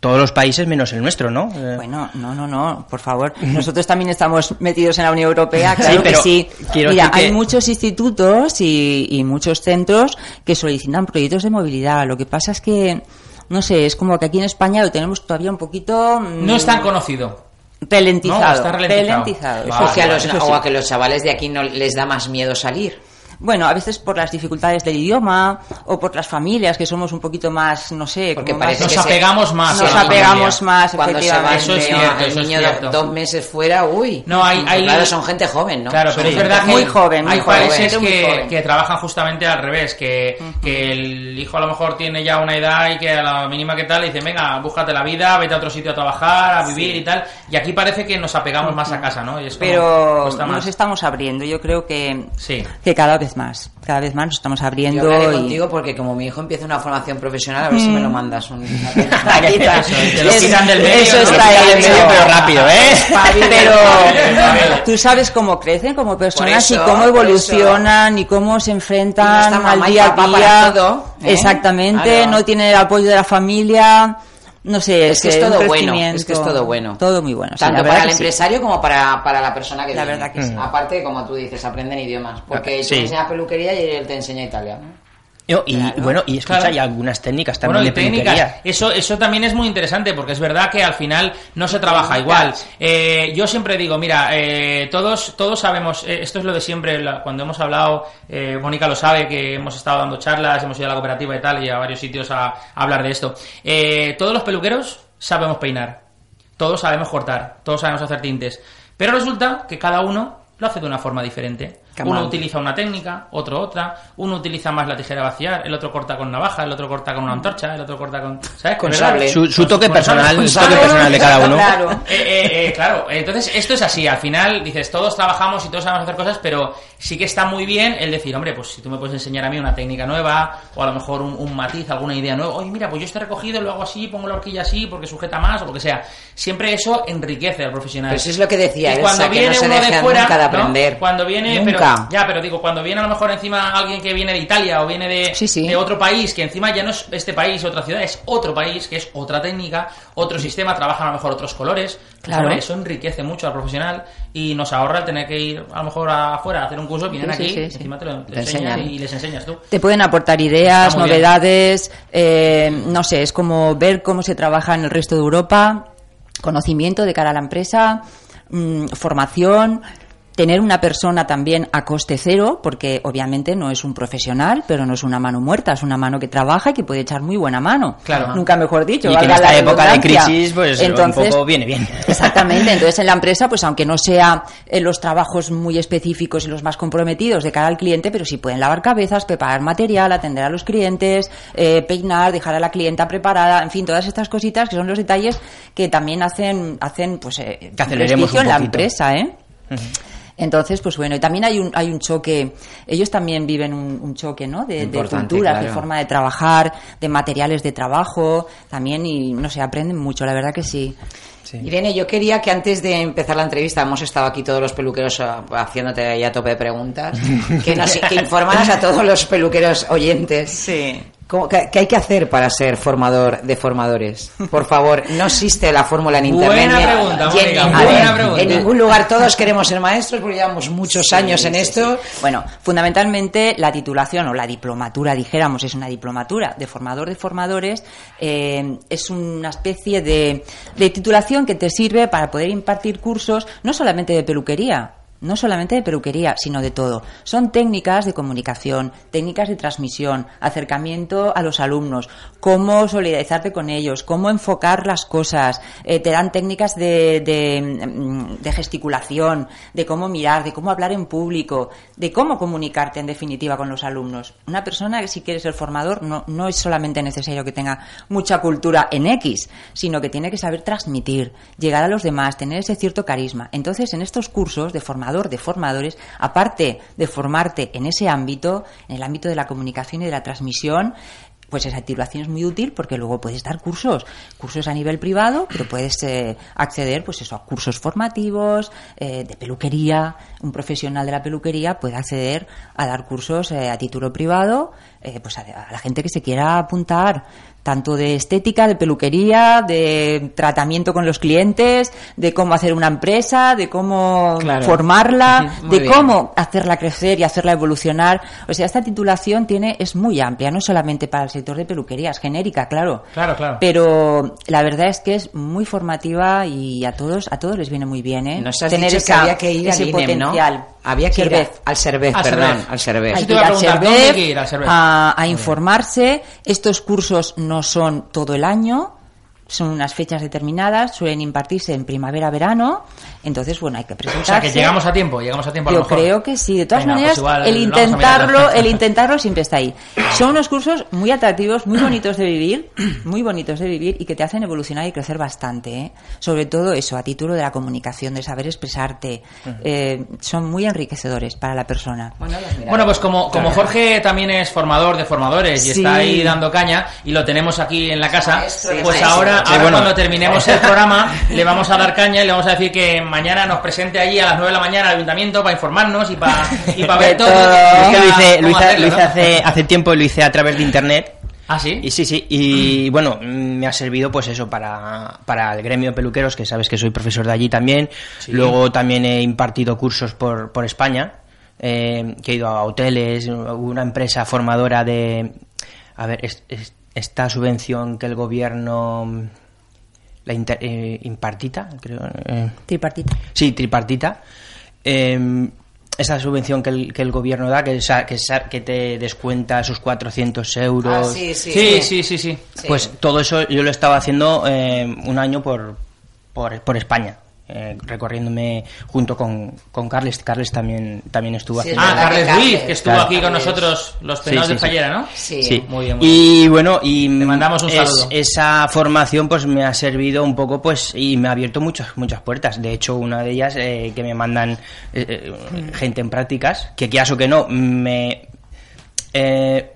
todos los países menos el nuestro, ¿no? Eh, Bueno, no, no, no, por favor. Nosotros también estamos metidos en la Unión Europea, Sí, claro que sí. quiero Mira, decir que- hay muchos institutos y, y muchos centros que solicitan proyectos de movilidad. Lo que pasa es que, no sé, es como que aquí en España lo tenemos todavía un poquito... mm, No es tan conocido. Ralentizado. No, está ralentizado. ralentizado, Vale, eso o, que a sí, los, eso o a que los chavales de aquí no les da más miedo salir. Bueno, a veces por las dificultades del idioma o por las familias que somos un poquito más, no sé, Porque como parece más- que Nos apegamos más Nos apegamos más, Cuando se va. Eso es cierto, el es niño dos meses fuera, uy. No, hay, hay Claro, son gente joven, ¿no? Claro, pero es verdad que muy joven, muy hay joven, países muy que, joven. que trabajan justamente al revés, que, que el hijo a lo mejor tiene ya una edad y que a la mínima que tal le dice, venga, búscate la vida, vete a otro sitio a trabajar, a vivir y tal. Y aquí parece que nos apegamos más a casa, ¿no? Y es Pero nos estamos abriendo, yo creo que, Sí. que cada vez más, cada vez más nos estamos abriendo. Yo hablaré y- contigo porque como mi hijo empieza una formación profesional, a ver si me lo mandas. Un... <laughs> <laughs> Te lo quitan del medio, eso está quitan ahí medio, pero rápido, ¿eh? Pero <laughs> tú sabes cómo crecen como personas eso, y cómo evolucionan y cómo se no enfrentan al día a día. todo, ¿eh? Exactamente, Claro. no tiene el apoyo de la familia. No sé, Es que es todo bueno, es que es todo bueno. Todo muy bueno. Tanto para el sí. empresario como para, para la persona que La viene. verdad que sí. Aparte, como tú dices, aprenden idiomas. Porque Sí. tú le enseñas peluquería y él te enseña italiano. Y bueno, y escucha, Claro. hay algunas técnicas también y de técnicas. Eso, eso también es muy interesante porque es verdad que al final no se trabaja igual. Eh, yo siempre digo, mira, eh, todos, todos sabemos, eh, esto es lo de siempre, la- cuando hemos hablado, eh, Mónica lo sabe, que hemos estado dando charlas, hemos ido a la cooperativa y tal, y a varios sitios a, a hablar de esto. Eh, todos los peluqueros sabemos peinar, todos sabemos cortar, todos sabemos hacer tintes, pero resulta que cada uno lo hace de una forma diferente. Uno utiliza una técnica, otro otra, uno utiliza más la tijera vaciar, el otro corta con navaja, el otro corta con una antorcha, el otro corta con... ¿Sabes? Con sable. Su, toque con personal, sable, con toque personal de cada uno. Claro. <laughs> Eh, eh, eh, claro, entonces esto es así, al final dices, todos trabajamos y todos sabemos hacer cosas, pero sí que está muy bien el decir, hombre, pues si tú me puedes enseñar a mí una técnica nueva, o a lo mejor un, un matiz, alguna idea nueva, oye, mira, pues yo este recogido lo hago así, pongo la horquilla así, porque sujeta más, o lo que sea. Siempre eso enriquece al profesional. Pero eso es lo que decía Y Elsa, cuando que viene no se uno de fuera, nunca de ¿no? aprender. Cuando viene, Nunca. pero ya, pero digo, cuando viene a lo mejor encima alguien que viene de Italia o viene de, Sí, sí. de otro país, que encima ya no es este país, otra ciudad, es otro país, que es otra técnica, otro sistema, trabajan a lo mejor otros colores. Claro. eso enriquece mucho al profesional y nos ahorra el tener que ir a lo mejor afuera a hacer un curso, vienen Sí, aquí, encima te lo te Te enseñan y les enseñas tú. Te pueden aportar ideas, novedades, eh, no sé, es como ver cómo se trabaja en el resto de Europa, conocimiento de cara a la empresa, mm, formación, tener una persona también a coste cero, porque obviamente no es un profesional, pero no es una mano muerta, es una mano que trabaja y que puede echar muy buena mano. Claro. Nunca mejor dicho. Y que en esta la época de crisis, pues Entonces, un poco viene bien. Exactamente, <laughs> entonces en la empresa, pues aunque no sea en los trabajos muy específicos y los más comprometidos de cara al cliente, pero sí pueden lavar cabezas, preparar material, atender a los clientes, eh, peinar, dejar a la clienta preparada, en fin, todas estas cositas que son los detalles que también hacen, hacen pues, eh, Que un en la empresa, ¿eh? Entonces, pues bueno, y también hay un, hay un choque, ellos también viven un, un choque, ¿no? De, de culturas, de forma de trabajar, de materiales de trabajo, también, y no sé, aprenden mucho, la verdad que sí. Irene, yo quería que antes de empezar la entrevista, hemos estado aquí todos los peluqueros ah, haciéndote ahí a tope de preguntas, que, nos, que <laughs> informaras a todos los peluqueros oyentes. Sí. ¿Cómo- qué, qué hay que hacer para ser formador de formadores? Por favor, no existe la fórmula en Buena internet. ni- pregunta, y en, Mónica, ningún- buena pregunta. en ningún lugar todos queremos ser maestros porque llevamos muchos años en esto. Bueno, fundamentalmente la titulación o la diplomatura, dijéramos, es una diplomatura de formador de formadores, eh, es una especie de, de titulación que te sirve para poder impartir cursos no solamente de peluquería, no solamente de peluquería, sino de todo. Son técnicas de comunicación, técnicas de transmisión, acercamiento a los alumnos, cómo solidarizarte con ellos, cómo enfocar las cosas. Eh, te dan técnicas de, mm, de gesticulación, de cómo mirar, de cómo hablar en público, de cómo comunicarte en definitiva con los alumnos. Una persona que si quiere ser formador no, no es solamente necesario que tenga mucha cultura en X, sino que tiene que saber transmitir, llegar a los demás, tener ese cierto carisma. Entonces, en estos cursos de de formadores, aparte de formarte en ese ámbito, en el ámbito de la comunicación y de la transmisión, pues esa titulación es muy útil porque luego puedes dar cursos, cursos a nivel privado, pero puedes eh, acceder pues eso a cursos formativos eh, de peluquería, un profesional de la peluquería puede acceder a dar cursos eh, a título privado, pues a la gente que se quiera apuntar tanto de estética, de peluquería, de tratamiento con los clientes, de cómo hacer una empresa, de cómo Claro. formarla, muy de bien. cómo hacerla crecer y hacerla evolucionar. O sea, esta titulación tiene es muy amplia, no solamente para el sector de peluquería, es genérica, claro. Claro, claro. Pero la verdad es que es muy formativa y a todos a todos les viene muy bien, ¿eh? Nos has Tener dicho que esa- había que ir ese al INEM, ¿no? potencial. Había que ir a- al Cervez, perdón, al que te ir iba a al preguntar, ¿dónde Cervez hay que ir al Cervez? a, a informarse. Estos cursos no son todo el año, son unas fechas determinadas, suelen impartirse en primavera-verano. Entonces, bueno, hay que O presentarse. sea, que llegamos a tiempo, llegamos a tiempo a lo Yo mejor. creo que sí. De todas Venga, maneras, pues igual el intentarlo, el intentarlo siempre está ahí. <laughs> Son unos cursos muy atractivos, muy bonitos de vivir, <clears throat> muy bonitos de vivir y que te hacen evolucionar y crecer bastante. ¿eh? Sobre todo eso, a título de la comunicación, de saber expresarte. Eh, son muy enriquecedores para la persona. Bueno, pues como, como Jorge también es formador de formadores y Sí. está ahí dando caña y lo tenemos aquí en la casa, pues ahora, Sí, ahora bueno. cuando terminemos el programa <laughs> le vamos a dar caña y le vamos a decir que mañana nos presente allí a las 9 de la mañana al ayuntamiento para informarnos y para, y para <laughs> ver todo. todo. Es que lo hice, lo hice- hacerlo, lo hice ¿no? hace, hace tiempo, lo hice a través de internet. ¿Ah, sí? Y sí, sí. Y bueno, me ha servido pues eso para, para el gremio de peluqueros, que sabes que soy profesor de allí también. Sí. Luego también he impartido cursos por, por España, eh, que he ido a hoteles, una empresa formadora de... A ver, es- es- esta subvención que el gobierno... La inter- eh, impartita, creo. eh, Tripartita. Sí, tripartita. Eh, esa subvención que el, que el gobierno da, que, que, que te descuenta esos 400 euros. Ah, sí, sí, Sí, sí, sí, sí. Pues todo eso yo lo estaba haciendo eh, un año por, por, por España. Eh, recorriéndome junto con, con Carles. Carles también, también estuvo Sí, haciendo. Ah, Carles Ruiz, Carles. que estuvo Claro. aquí con Carles. nosotros, los penados sí, de. Fallera, ¿no? Sí. Sí. Muy bien, muy bien. Y bueno, y Te mandamos un es- saludo. esa formación pues me ha servido un poco pues y me ha abierto muchas muchas puertas. De hecho, una de ellas eh, que me mandan eh, eh, gente en prácticas, que quieras o que no, me eh,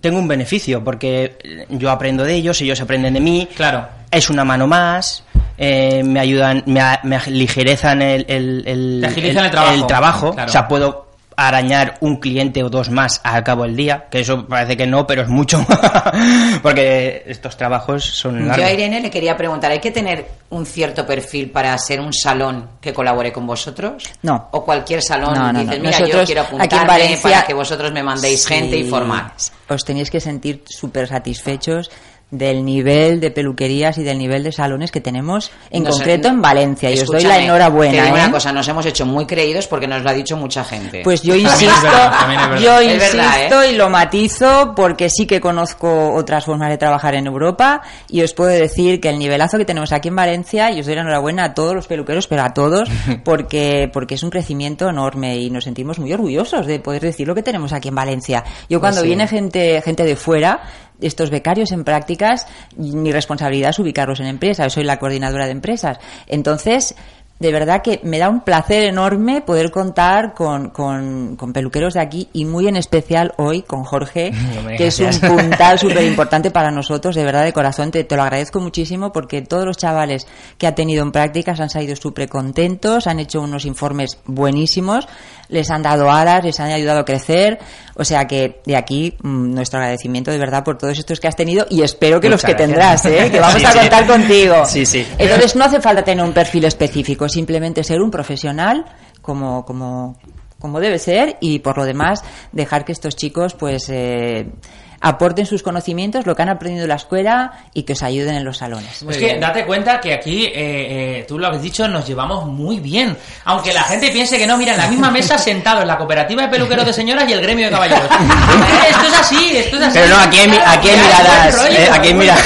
tengo un beneficio porque yo aprendo de ellos, ellos aprenden de mí. Claro. Es una mano más. Eh, me ayudan, me, a- me aligerezan el, el, el- agilizan el trabajo. trabajo. Claro. O sea, puedo arañar un cliente o dos más al cabo del día, que eso parece que no, pero es mucho, <laughs> porque estos trabajos son Yo largos. a Irene le quería preguntar, ¿hay que tener un cierto perfil para ser un salón que colabore con vosotros? No. ¿O cualquier salón No, no, dices, no. mira, yo quiero apuntarme Valencia- para que vosotros me mandéis gente y formar? Os tenéis que sentir súper satisfechos del nivel de peluquerías y del nivel de salones que tenemos en Nos- concreto en Valencia y os doy la enhorabuena. Te digo ¿eh? una cosa, nos hemos hecho muy creídos porque nos lo ha dicho mucha gente. Pues yo <laughs> es insisto, verdad, también es verdad. yo Es verdad, insisto ¿eh? y lo matizo porque sí que conozco otras formas de trabajar en Europa y os puedo decir que el nivelazo que tenemos aquí en Valencia, y os doy la enhorabuena a todos los peluqueros, pero a todos, <laughs> porque, porque es un crecimiento enorme y nos sentimos muy orgullosos de poder decir lo que tenemos aquí en Valencia. Yo Pues cuando sí. viene gente, gente de fuera, estos becarios en prácticas, mi responsabilidad es ubicarlos en empresas, soy la coordinadora de empresas. Entonces, de verdad que me da un placer enorme poder contar con, con, con peluqueros de aquí y muy en especial hoy con Jorge, <laughs> No que es un puntal <laughs> súper importante para nosotros, de verdad de corazón, te, te lo agradezco muchísimo porque todos los chavales que ha tenido en prácticas han salido súper contentos, han hecho unos informes buenísimos, les han dado alas, les han ayudado a crecer, o sea que de aquí mm, nuestro agradecimiento de verdad por todos estos que has tenido y espero que los que gracias. tendrás, ¿eh? <laughs> que vamos Sí, a sí. contar contigo. Sí, sí. Entonces no hace falta tener un perfil específico, simplemente ser un profesional como, como, como debe ser y por lo demás dejar que estos chicos pues eh, aporten sus conocimientos, lo que han aprendido en la escuela y que os ayuden en los salones. Es que date cuenta que aquí, eh, eh, tú lo has dicho, nos llevamos muy bien. Aunque la gente piense que no, mira, en la misma mesa sentado en la cooperativa de peluqueros de señoras y el gremio de caballeros. <laughs> esto es así, esto es así. Pero no, aquí hay, aquí hay miradas. Buen rollo, eh, aquí hay buen miradas.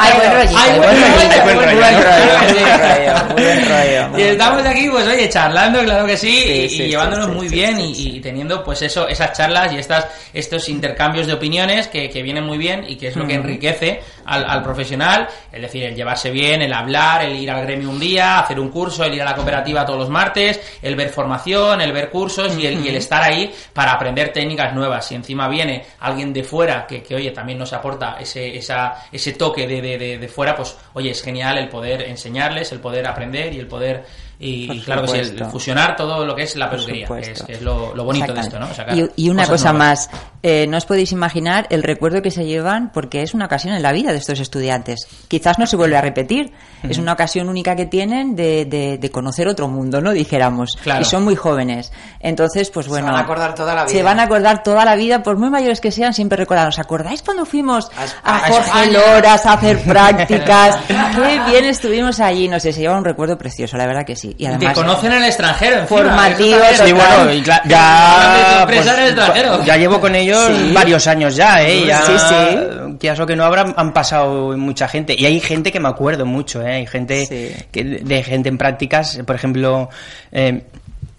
Hay buen rollito, Hay buen rollito, buen buen rollo, rollo. <laughs> Y estamos aquí, pues oye, charlando, claro que sí, y, y sí, llevándonos sí, muy sí, bien y, y teniendo pues eso, esas charlas y estas, estos intercambios de opiniones que, que vienen muy bien y que es lo que enriquece al, al profesional, es decir, el llevarse bien, el hablar, el ir al gremio un día, hacer un curso, el ir a la cooperativa todos los martes, el ver formación, el ver cursos y el, y el estar ahí para aprender técnicas nuevas. Si encima viene alguien de fuera que, que oye, también nos aporta ese, esa, ese toque de, de, de, de fuera, pues oye, es genial el poder enseñarles, el poder aprender y el poder y, claro que sí, el fusionar todo lo que es la peluquería, que es, supuesto. que es lo, lo bonito de esto, ¿no? Sacar Y, y una cosa nuevas. más, eh, no os podéis imaginar el recuerdo que se llevan porque es una ocasión en la vida de estos estudiantes. Quizás no se vuelve a repetir. Es una ocasión única que tienen de, de- de conocer otro mundo, ¿no? Dijéramos. Claro. Y son muy jóvenes. Entonces, pues bueno. van a acordar toda la Se vida. van a acordar toda la vida, por muy mayores que sean, siempre recordan. ¿Os acordáis cuando fuimos a, a Jorge España? Loras a hacer <laughs> prácticas? Qué bien estuvimos allí. No sé, se lleva un recuerdo precioso, la verdad que sí. Y Y además. te conocen en el extranjero, encima, Formativo. Sí, bueno, y ya, en el pues, extranjero. ya llevo con ellos Sí. varios años ya, ¿eh? Ya, Sí, sí. Que eso que no habrá, han pasado mucha gente. Y hay gente que me acuerdo mucho, ¿eh? Hay gente, que, de gente en prácticas, por ejemplo, eh,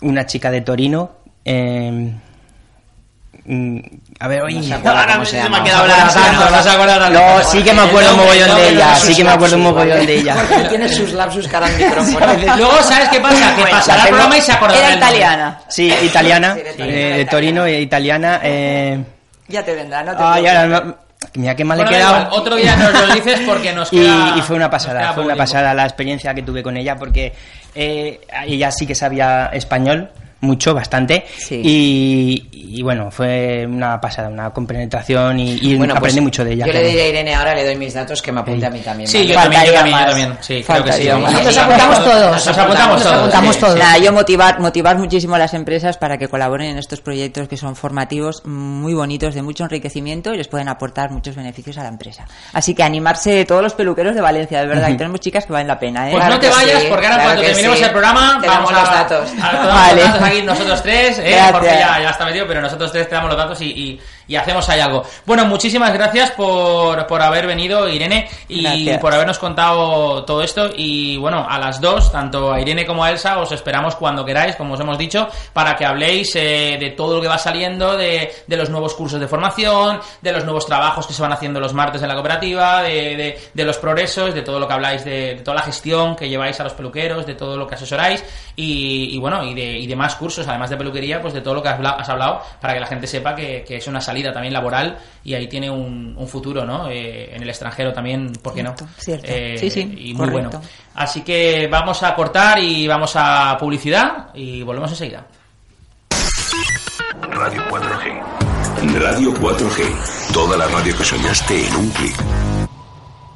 una chica de Torino, eh, mm, a ver, oye, No se acuerda ahora cómo se me ha quedado No no. No, sí que me acuerdo un mogollón de ella, sí que me acuerdo un mogollón de ella. Tiene sus lapsus cada micrófono. Luego, ¿sabes qué pasa? Que pasará el programa y se acordará Era italiana. Sí, italiana, Sí, de Torino, eh, de Torino, italiana. Eh, Ya te vendrá, no te ay, ahora mira qué mal Bueno, he da quedado. igual, otro día nos lo dices porque nos <laughs> Y, queda... y fue una pasada, fue una pasada la experiencia que tuve con ella porque eh, ella sí que sabía español mucho, bastante Sí. y, y bueno, fue una pasada, una compenetración y, y Bueno, pues, aprendí mucho de ella. Yo le claro. diré a Irene ahora, le doy mis datos que me apunte a mí también. Sí, ¿vale? yo también, yo también, yo también. Sí, creo que sí. Vamos Nos a- apuntamos todos. Nos apuntamos Nos todos. apuntamos sí. todos. Nada, yo motivar, motivar muchísimo a las empresas para que colaboren en estos proyectos que son formativos muy bonitos, de mucho enriquecimiento y les pueden aportar muchos beneficios a la empresa. Así que animarse todos los peluqueros de Valencia, de verdad, y tenemos chicas que valen la pena, ¿eh? Pues Claro no te vayas sí, porque ahora claro cuando terminemos sí. el programa Te vamos a, los datos. a- a- Vale. los datos aquí nosotros tres, ¿eh? Jorge ya, ya está metido, pero nosotros tres te damos los datos y, y- y hacemos ahí algo. Bueno, muchísimas gracias por, por haber venido, Irene, y Gracias. por habernos contado todo esto. Y bueno, a las dos, tanto a Irene como a Elsa, os esperamos cuando queráis, como os hemos dicho, para que habléis eh, de todo lo que va saliendo, de, de los nuevos cursos de formación, de los nuevos trabajos que se van haciendo los martes en la cooperativa, de, de- de los progresos, de todo lo que habláis, de, de toda la gestión que lleváis a los peluqueros, de todo lo que asesoráis y, y bueno, y de, y de más cursos, además de peluquería, pues de todo lo que has habla- has hablado, para que la gente sepa que, que es una salida también laboral y ahí tiene un, un futuro, ¿no? Eh, en el extranjero también, ¿por qué no? Cierto, cierto. Eh, Sí, sí, y muy correcto. bueno. Así que vamos a cortar y vamos a publicidad y volvemos enseguida. Radio 4G. Radio 4G. Toda la radio que soñaste en un clic.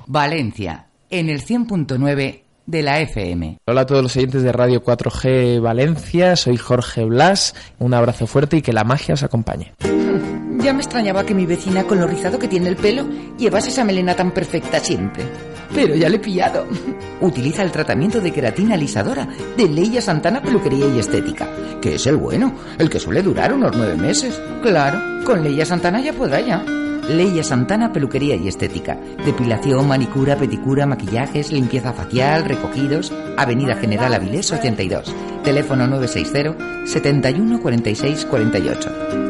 Valencia, en el 100.9 de la FM. Hola a todos los oyentes de Radio 4G Valencia, soy Jorge Blas, un abrazo fuerte y que la magia os acompañe. Ya me extrañaba que mi vecina, con lo rizado que tiene el pelo, llevase esa melena tan perfecta siempre. Pero ya le he pillado. <laughs> Utiliza el tratamiento de queratina alisadora de Leia Santana Peluquería y Estética, que es el bueno, el que suele durar unos nueve meses. Claro, con Leia Santana ya podrá ya. Leia Santana Peluquería y Estética. Depilación, manicura, pedicura, maquillajes, limpieza facial, recogidos. Avenida General Avilés 82. Teléfono 960 71 46 48.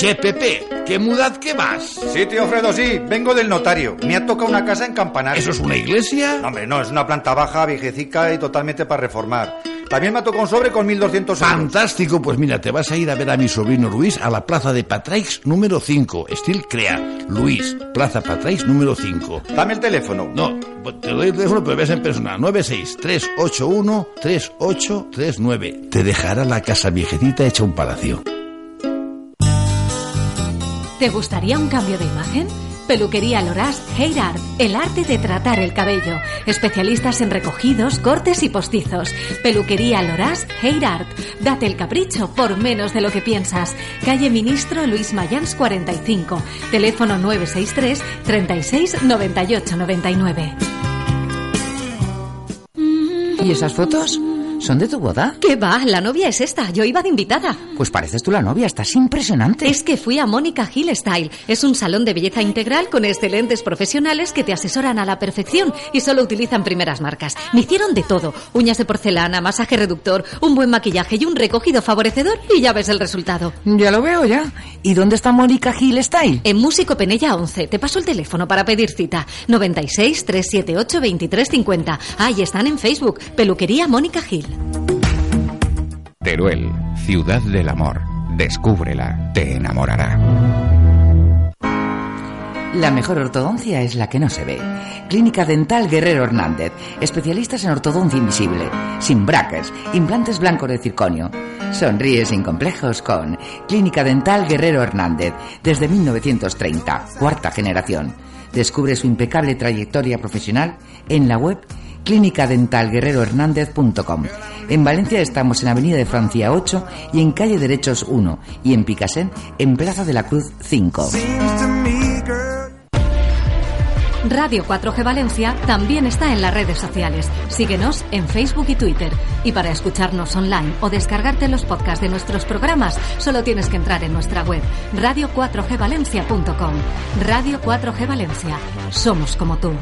Che, Pepe, ¿qué mudad que vas? Sí, tío Fredo, sí. Vengo del notario. Me ha tocado una casa en Campanar. ¿Eso es una iglesia? No, hombre, no. Es una planta baja, viejecica y totalmente para reformar. También me ha tocado un sobre con 1.200 euros. Fantástico, pues mira, te vas a ir a ver a mi sobrino Luis a la plaza de Patraix número 5, Estil Crea. Luis, plaza Patraix número 5. Dame el teléfono. No, te doy el teléfono, pero ves en persona. 96-381-3839. Te dejará la casa viejecita hecha un palacio. ¿Te gustaría un cambio de imagen? Peluquería Loras Hair Art, el arte de tratar el cabello. Especialistas en recogidos, cortes y postizos. Peluquería Loras Hair Art. Date el capricho por menos de lo que piensas. Calle Ministro Luis Mayans 45. Teléfono 963 36 98 99. ¿Y esas fotos? ¿Son de tu boda? ¿Qué va? La novia es esta. Yo iba de invitada. Pues pareces tú la novia, estás impresionante. Es que fui a Mónica Hill Style. Es un salón de belleza integral con excelentes profesionales que te asesoran a la perfección y solo utilizan primeras marcas. Me hicieron de todo. Uñas de porcelana, masaje reductor, un buen maquillaje y un recogido favorecedor y ya ves el resultado. Ya lo veo ya. ¿Y dónde está Mónica Hill Style? En Músico Penella 11. Te paso el teléfono para pedir cita. 96 378 2350. Ahí están en Facebook. Peluquería Mónica Hill. Teruel, ciudad del amor. Descúbrela, te enamorará. La mejor ortodoncia es la que no se ve. Clínica Dental Guerrero Hernández. Especialistas en ortodoncia invisible. Sin brackets. Implantes blancos de circonio. Sonríe sin complejos con Clínica Dental Guerrero Hernández. Desde 1930. Cuarta generación. Descubre su impecable trayectoria profesional en la web clínicadentalguerrerohernández.com. En Valencia estamos en Avenida de Francia 8 y en Calle Derechos 1 y en Picasen en Plaza de la Cruz 5. Radio 4G Valencia también está en las redes sociales. Síguenos en Facebook y Twitter. Y para escucharnos online o descargarte los podcasts de nuestros programas, solo tienes que entrar en nuestra web radio4gvalencia.com. Radio 4G Valencia. Somos como tú.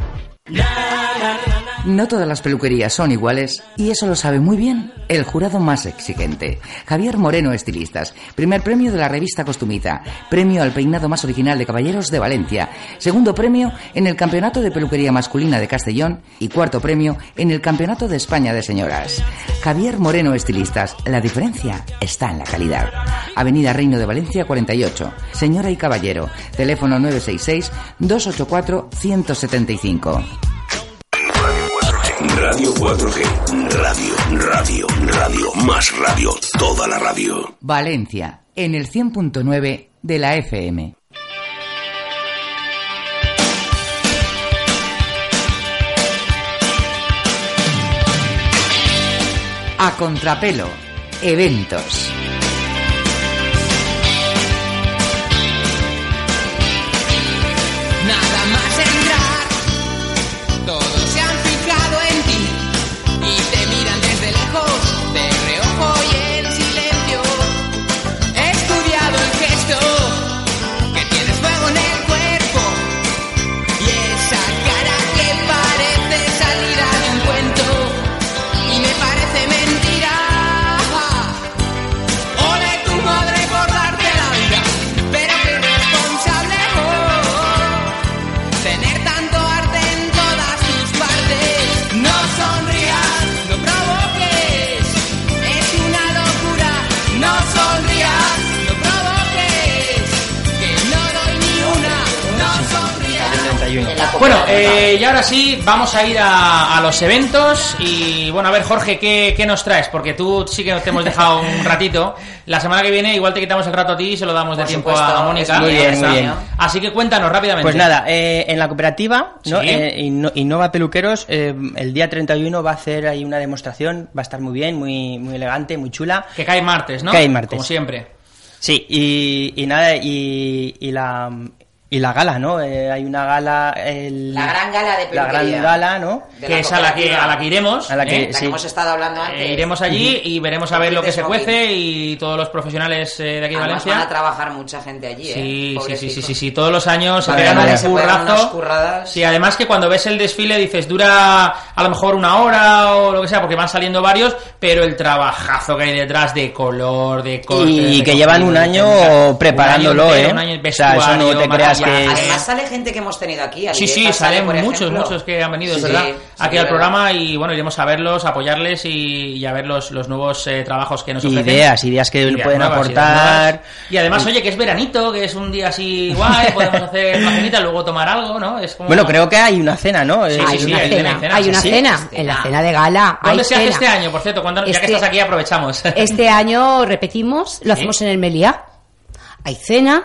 No todas las peluquerías son iguales y eso lo sabe muy bien el jurado más exigente. Javier Moreno Estilistas, primer premio de la revista Costumita, premio al peinado más original de caballeros de Valencia, segundo premio en el Campeonato de Peluquería Masculina de Castellón y cuarto premio en el Campeonato de España de Señoras. Javier Moreno Estilistas, la diferencia está en la calidad. Avenida Reino de Valencia 48, señora y caballero, teléfono 966 284 175. Radio 4G, radio, radio, radio, más radio, toda la radio. Valencia, en el 100.9 de la FM. A contrapelo, eventos. Bueno, eh, y ahora sí, vamos a ir a, a los eventos. Y bueno, a ver, Jorge, ¿qué, qué nos traes? Porque tú sí que te hemos dejado un <laughs> ratito. La semana que viene, igual te quitamos el rato a ti y se lo damos de tiempo a Mónica. muy bien, muy bien. Así que cuéntanos rápidamente. Pues nada, eh, en la cooperativa ¿no? Sí. Eh, Inno- Innova Peluqueros, eh, el día 31 va a hacer ahí una demostración, va a estar muy bien, muy, muy elegante, muy chula. Que cae martes, ¿no? Cae martes. Como siempre. Sí, y, y nada, y, y la, Y la gala, ¿no? Eh, hay una gala... El, La gran gala de La gran peluquería. gala, ¿no? Que es a la que, a la que iremos. A la que- ¿eh? La que hemos estado hablando antes. Eh, iremos allí y veremos a ver lo que se cuece y todos los profesionales eh, de aquí de Valencia. van a trabajar mucha gente allí, ¿eh? Sí, sí, sí, sí, sí, sí, todos los años se pegan un currazo. curradas. Sí, además que cuando ves el desfile dices dura a lo mejor una hora o lo que sea porque van saliendo varios, pero el trabajazo que hay detrás de color, de corte, Y de que llevan un año preparándolo, Un año entero, ¿eh? un año O sea, eso no te creas que maquillaje. es- Además sale gente que hemos tenido aquí. Sí, sí, sale, salen muchos, ejemplo. muchos que han venido, es Sí, verdad, sí, aquí al verdad. programa y bueno, iremos a verlos, apoyarles y, y a ver los, los nuevos eh, trabajos que nos ofrecen. Ideas, ideas que Ideas pueden nuevas, aportar. Y además, oye, que es veranito, que es un día así guay, podemos hacer una cenita, luego tomar algo, ¿no? Es como... Bueno, creo que hay una cena, ¿no? Sí, sí, una hay cena, cena, hay una sí. cena, en la cena de gala. ¿Dónde hay se hace cena. este año, por cierto? Cuéntanos, ya que Este- estás aquí aprovechamos. Este año repetimos, lo hacemos en el Meliá. Hay cena,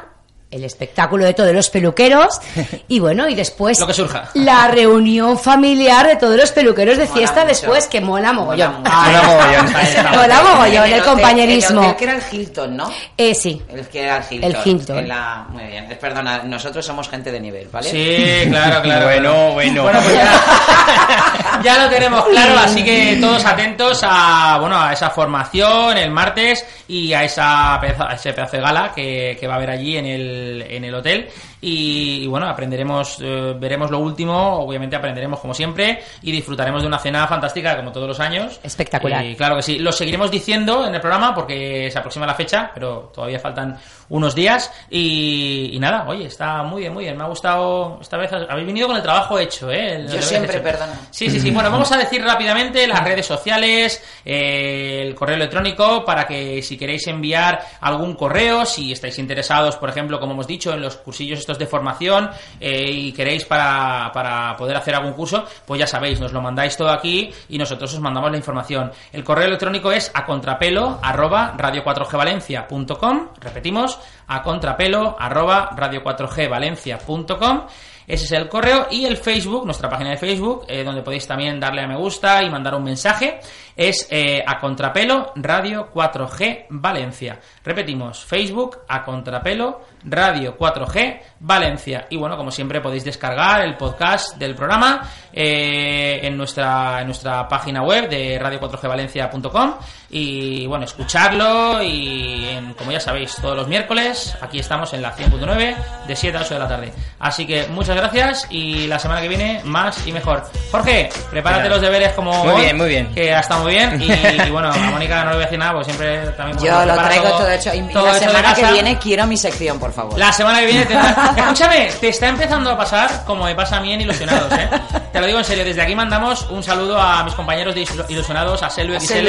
el espectáculo de todos los peluqueros <laughs> y bueno, y después Lo que surja. la reunión familiar de todos los peluqueros de fiesta después, que mola mogollón. Mola mogollón. <laughs> Mola mogollón <laughs> el compañerismo. El que era el Hilton, ¿no? Eh, sí. El que era el Hilton. El Hilton. La- Muy bien. Perdona, nosotros somos gente de nivel, ¿vale? Sí, claro, claro. Bueno, bueno. pues ya, ya lo tenemos claro, así que todos atentos a, bueno, a esa formación el martes y a, esa pedazo, a ese pedazo de gala que, que va a haber allí en el, en el hotel. Y, y bueno, aprenderemos, eh, veremos lo último, obviamente aprenderemos como siempre y disfrutaremos de una cena fantástica como todos los años. Espectacular. Y claro que sí, lo seguiremos diciendo en el programa porque se aproxima la fecha, pero todavía faltan unos días. Y, y nada, oye, está muy bien, muy bien. Me ha gustado esta vez. Habéis venido con el trabajo hecho, ¿eh? El- Yo siempre, hecho. perdona. Sí, sí, sí. Bueno, vamos a decir rápidamente las redes sociales, eh, el correo electrónico, para que si queréis enviar algún correo, si estáis interesados, por ejemplo, como hemos dicho, en los cursillos estos de formación eh, y queréis para, para poder hacer algún curso, pues ya sabéis, nos lo mandáis todo aquí y nosotros os mandamos la información. El correo electrónico es a contrapelo arroba radio4gvalencia.com, repetimos, a contrapelo arroba radio4gvalencia.com. Ese es el correo y el Facebook, nuestra página de Facebook, eh, donde podéis también darle a me gusta y mandar un mensaje, es eh, a contrapelo Radio 4G Valencia. Repetimos, Facebook a contrapelo Radio 4G Valencia. Y bueno, como siempre podéis descargar el podcast del programa eh, en, nuestra, en nuestra página web de radio4gvalencia.com y bueno, escucharlo y en- como ya sabéis, todos los miércoles aquí estamos en la 100.9 de 7 a 8 de la tarde. Así que muchas gracias y la semana que viene más y mejor. Jorge, prepárate los deberes como Muy hoy, bien, muy bien. que ha estado muy bien y, <laughs> y bueno, a Mónica no le voy a decir nada porque siempre también Yo porque lo traigo todo, hecho. Y todo la hecho semana que viene quiero mi sección, por favor. La semana que viene te <laughs> Escúchame, te está empezando a pasar como me pasa a mí en Ilusionados, ¿eh? Te lo digo en serio, desde aquí mandamos un saludo a mis compañeros de Ilu- Ilusionados, a Selu XL,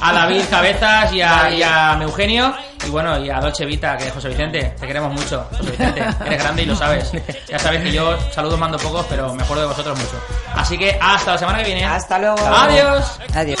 a David Cabezas y a, y a Eugenio y bueno, y a Dolce Vita, que José Vicente, te queremos mucho, José Vicente, eres grande y lo sabes. Ya sabes que yo saludos mando pocos, pero me acuerdo de vosotros mucho. Así que hasta la semana que viene. Hasta luego. Adiós. Adiós.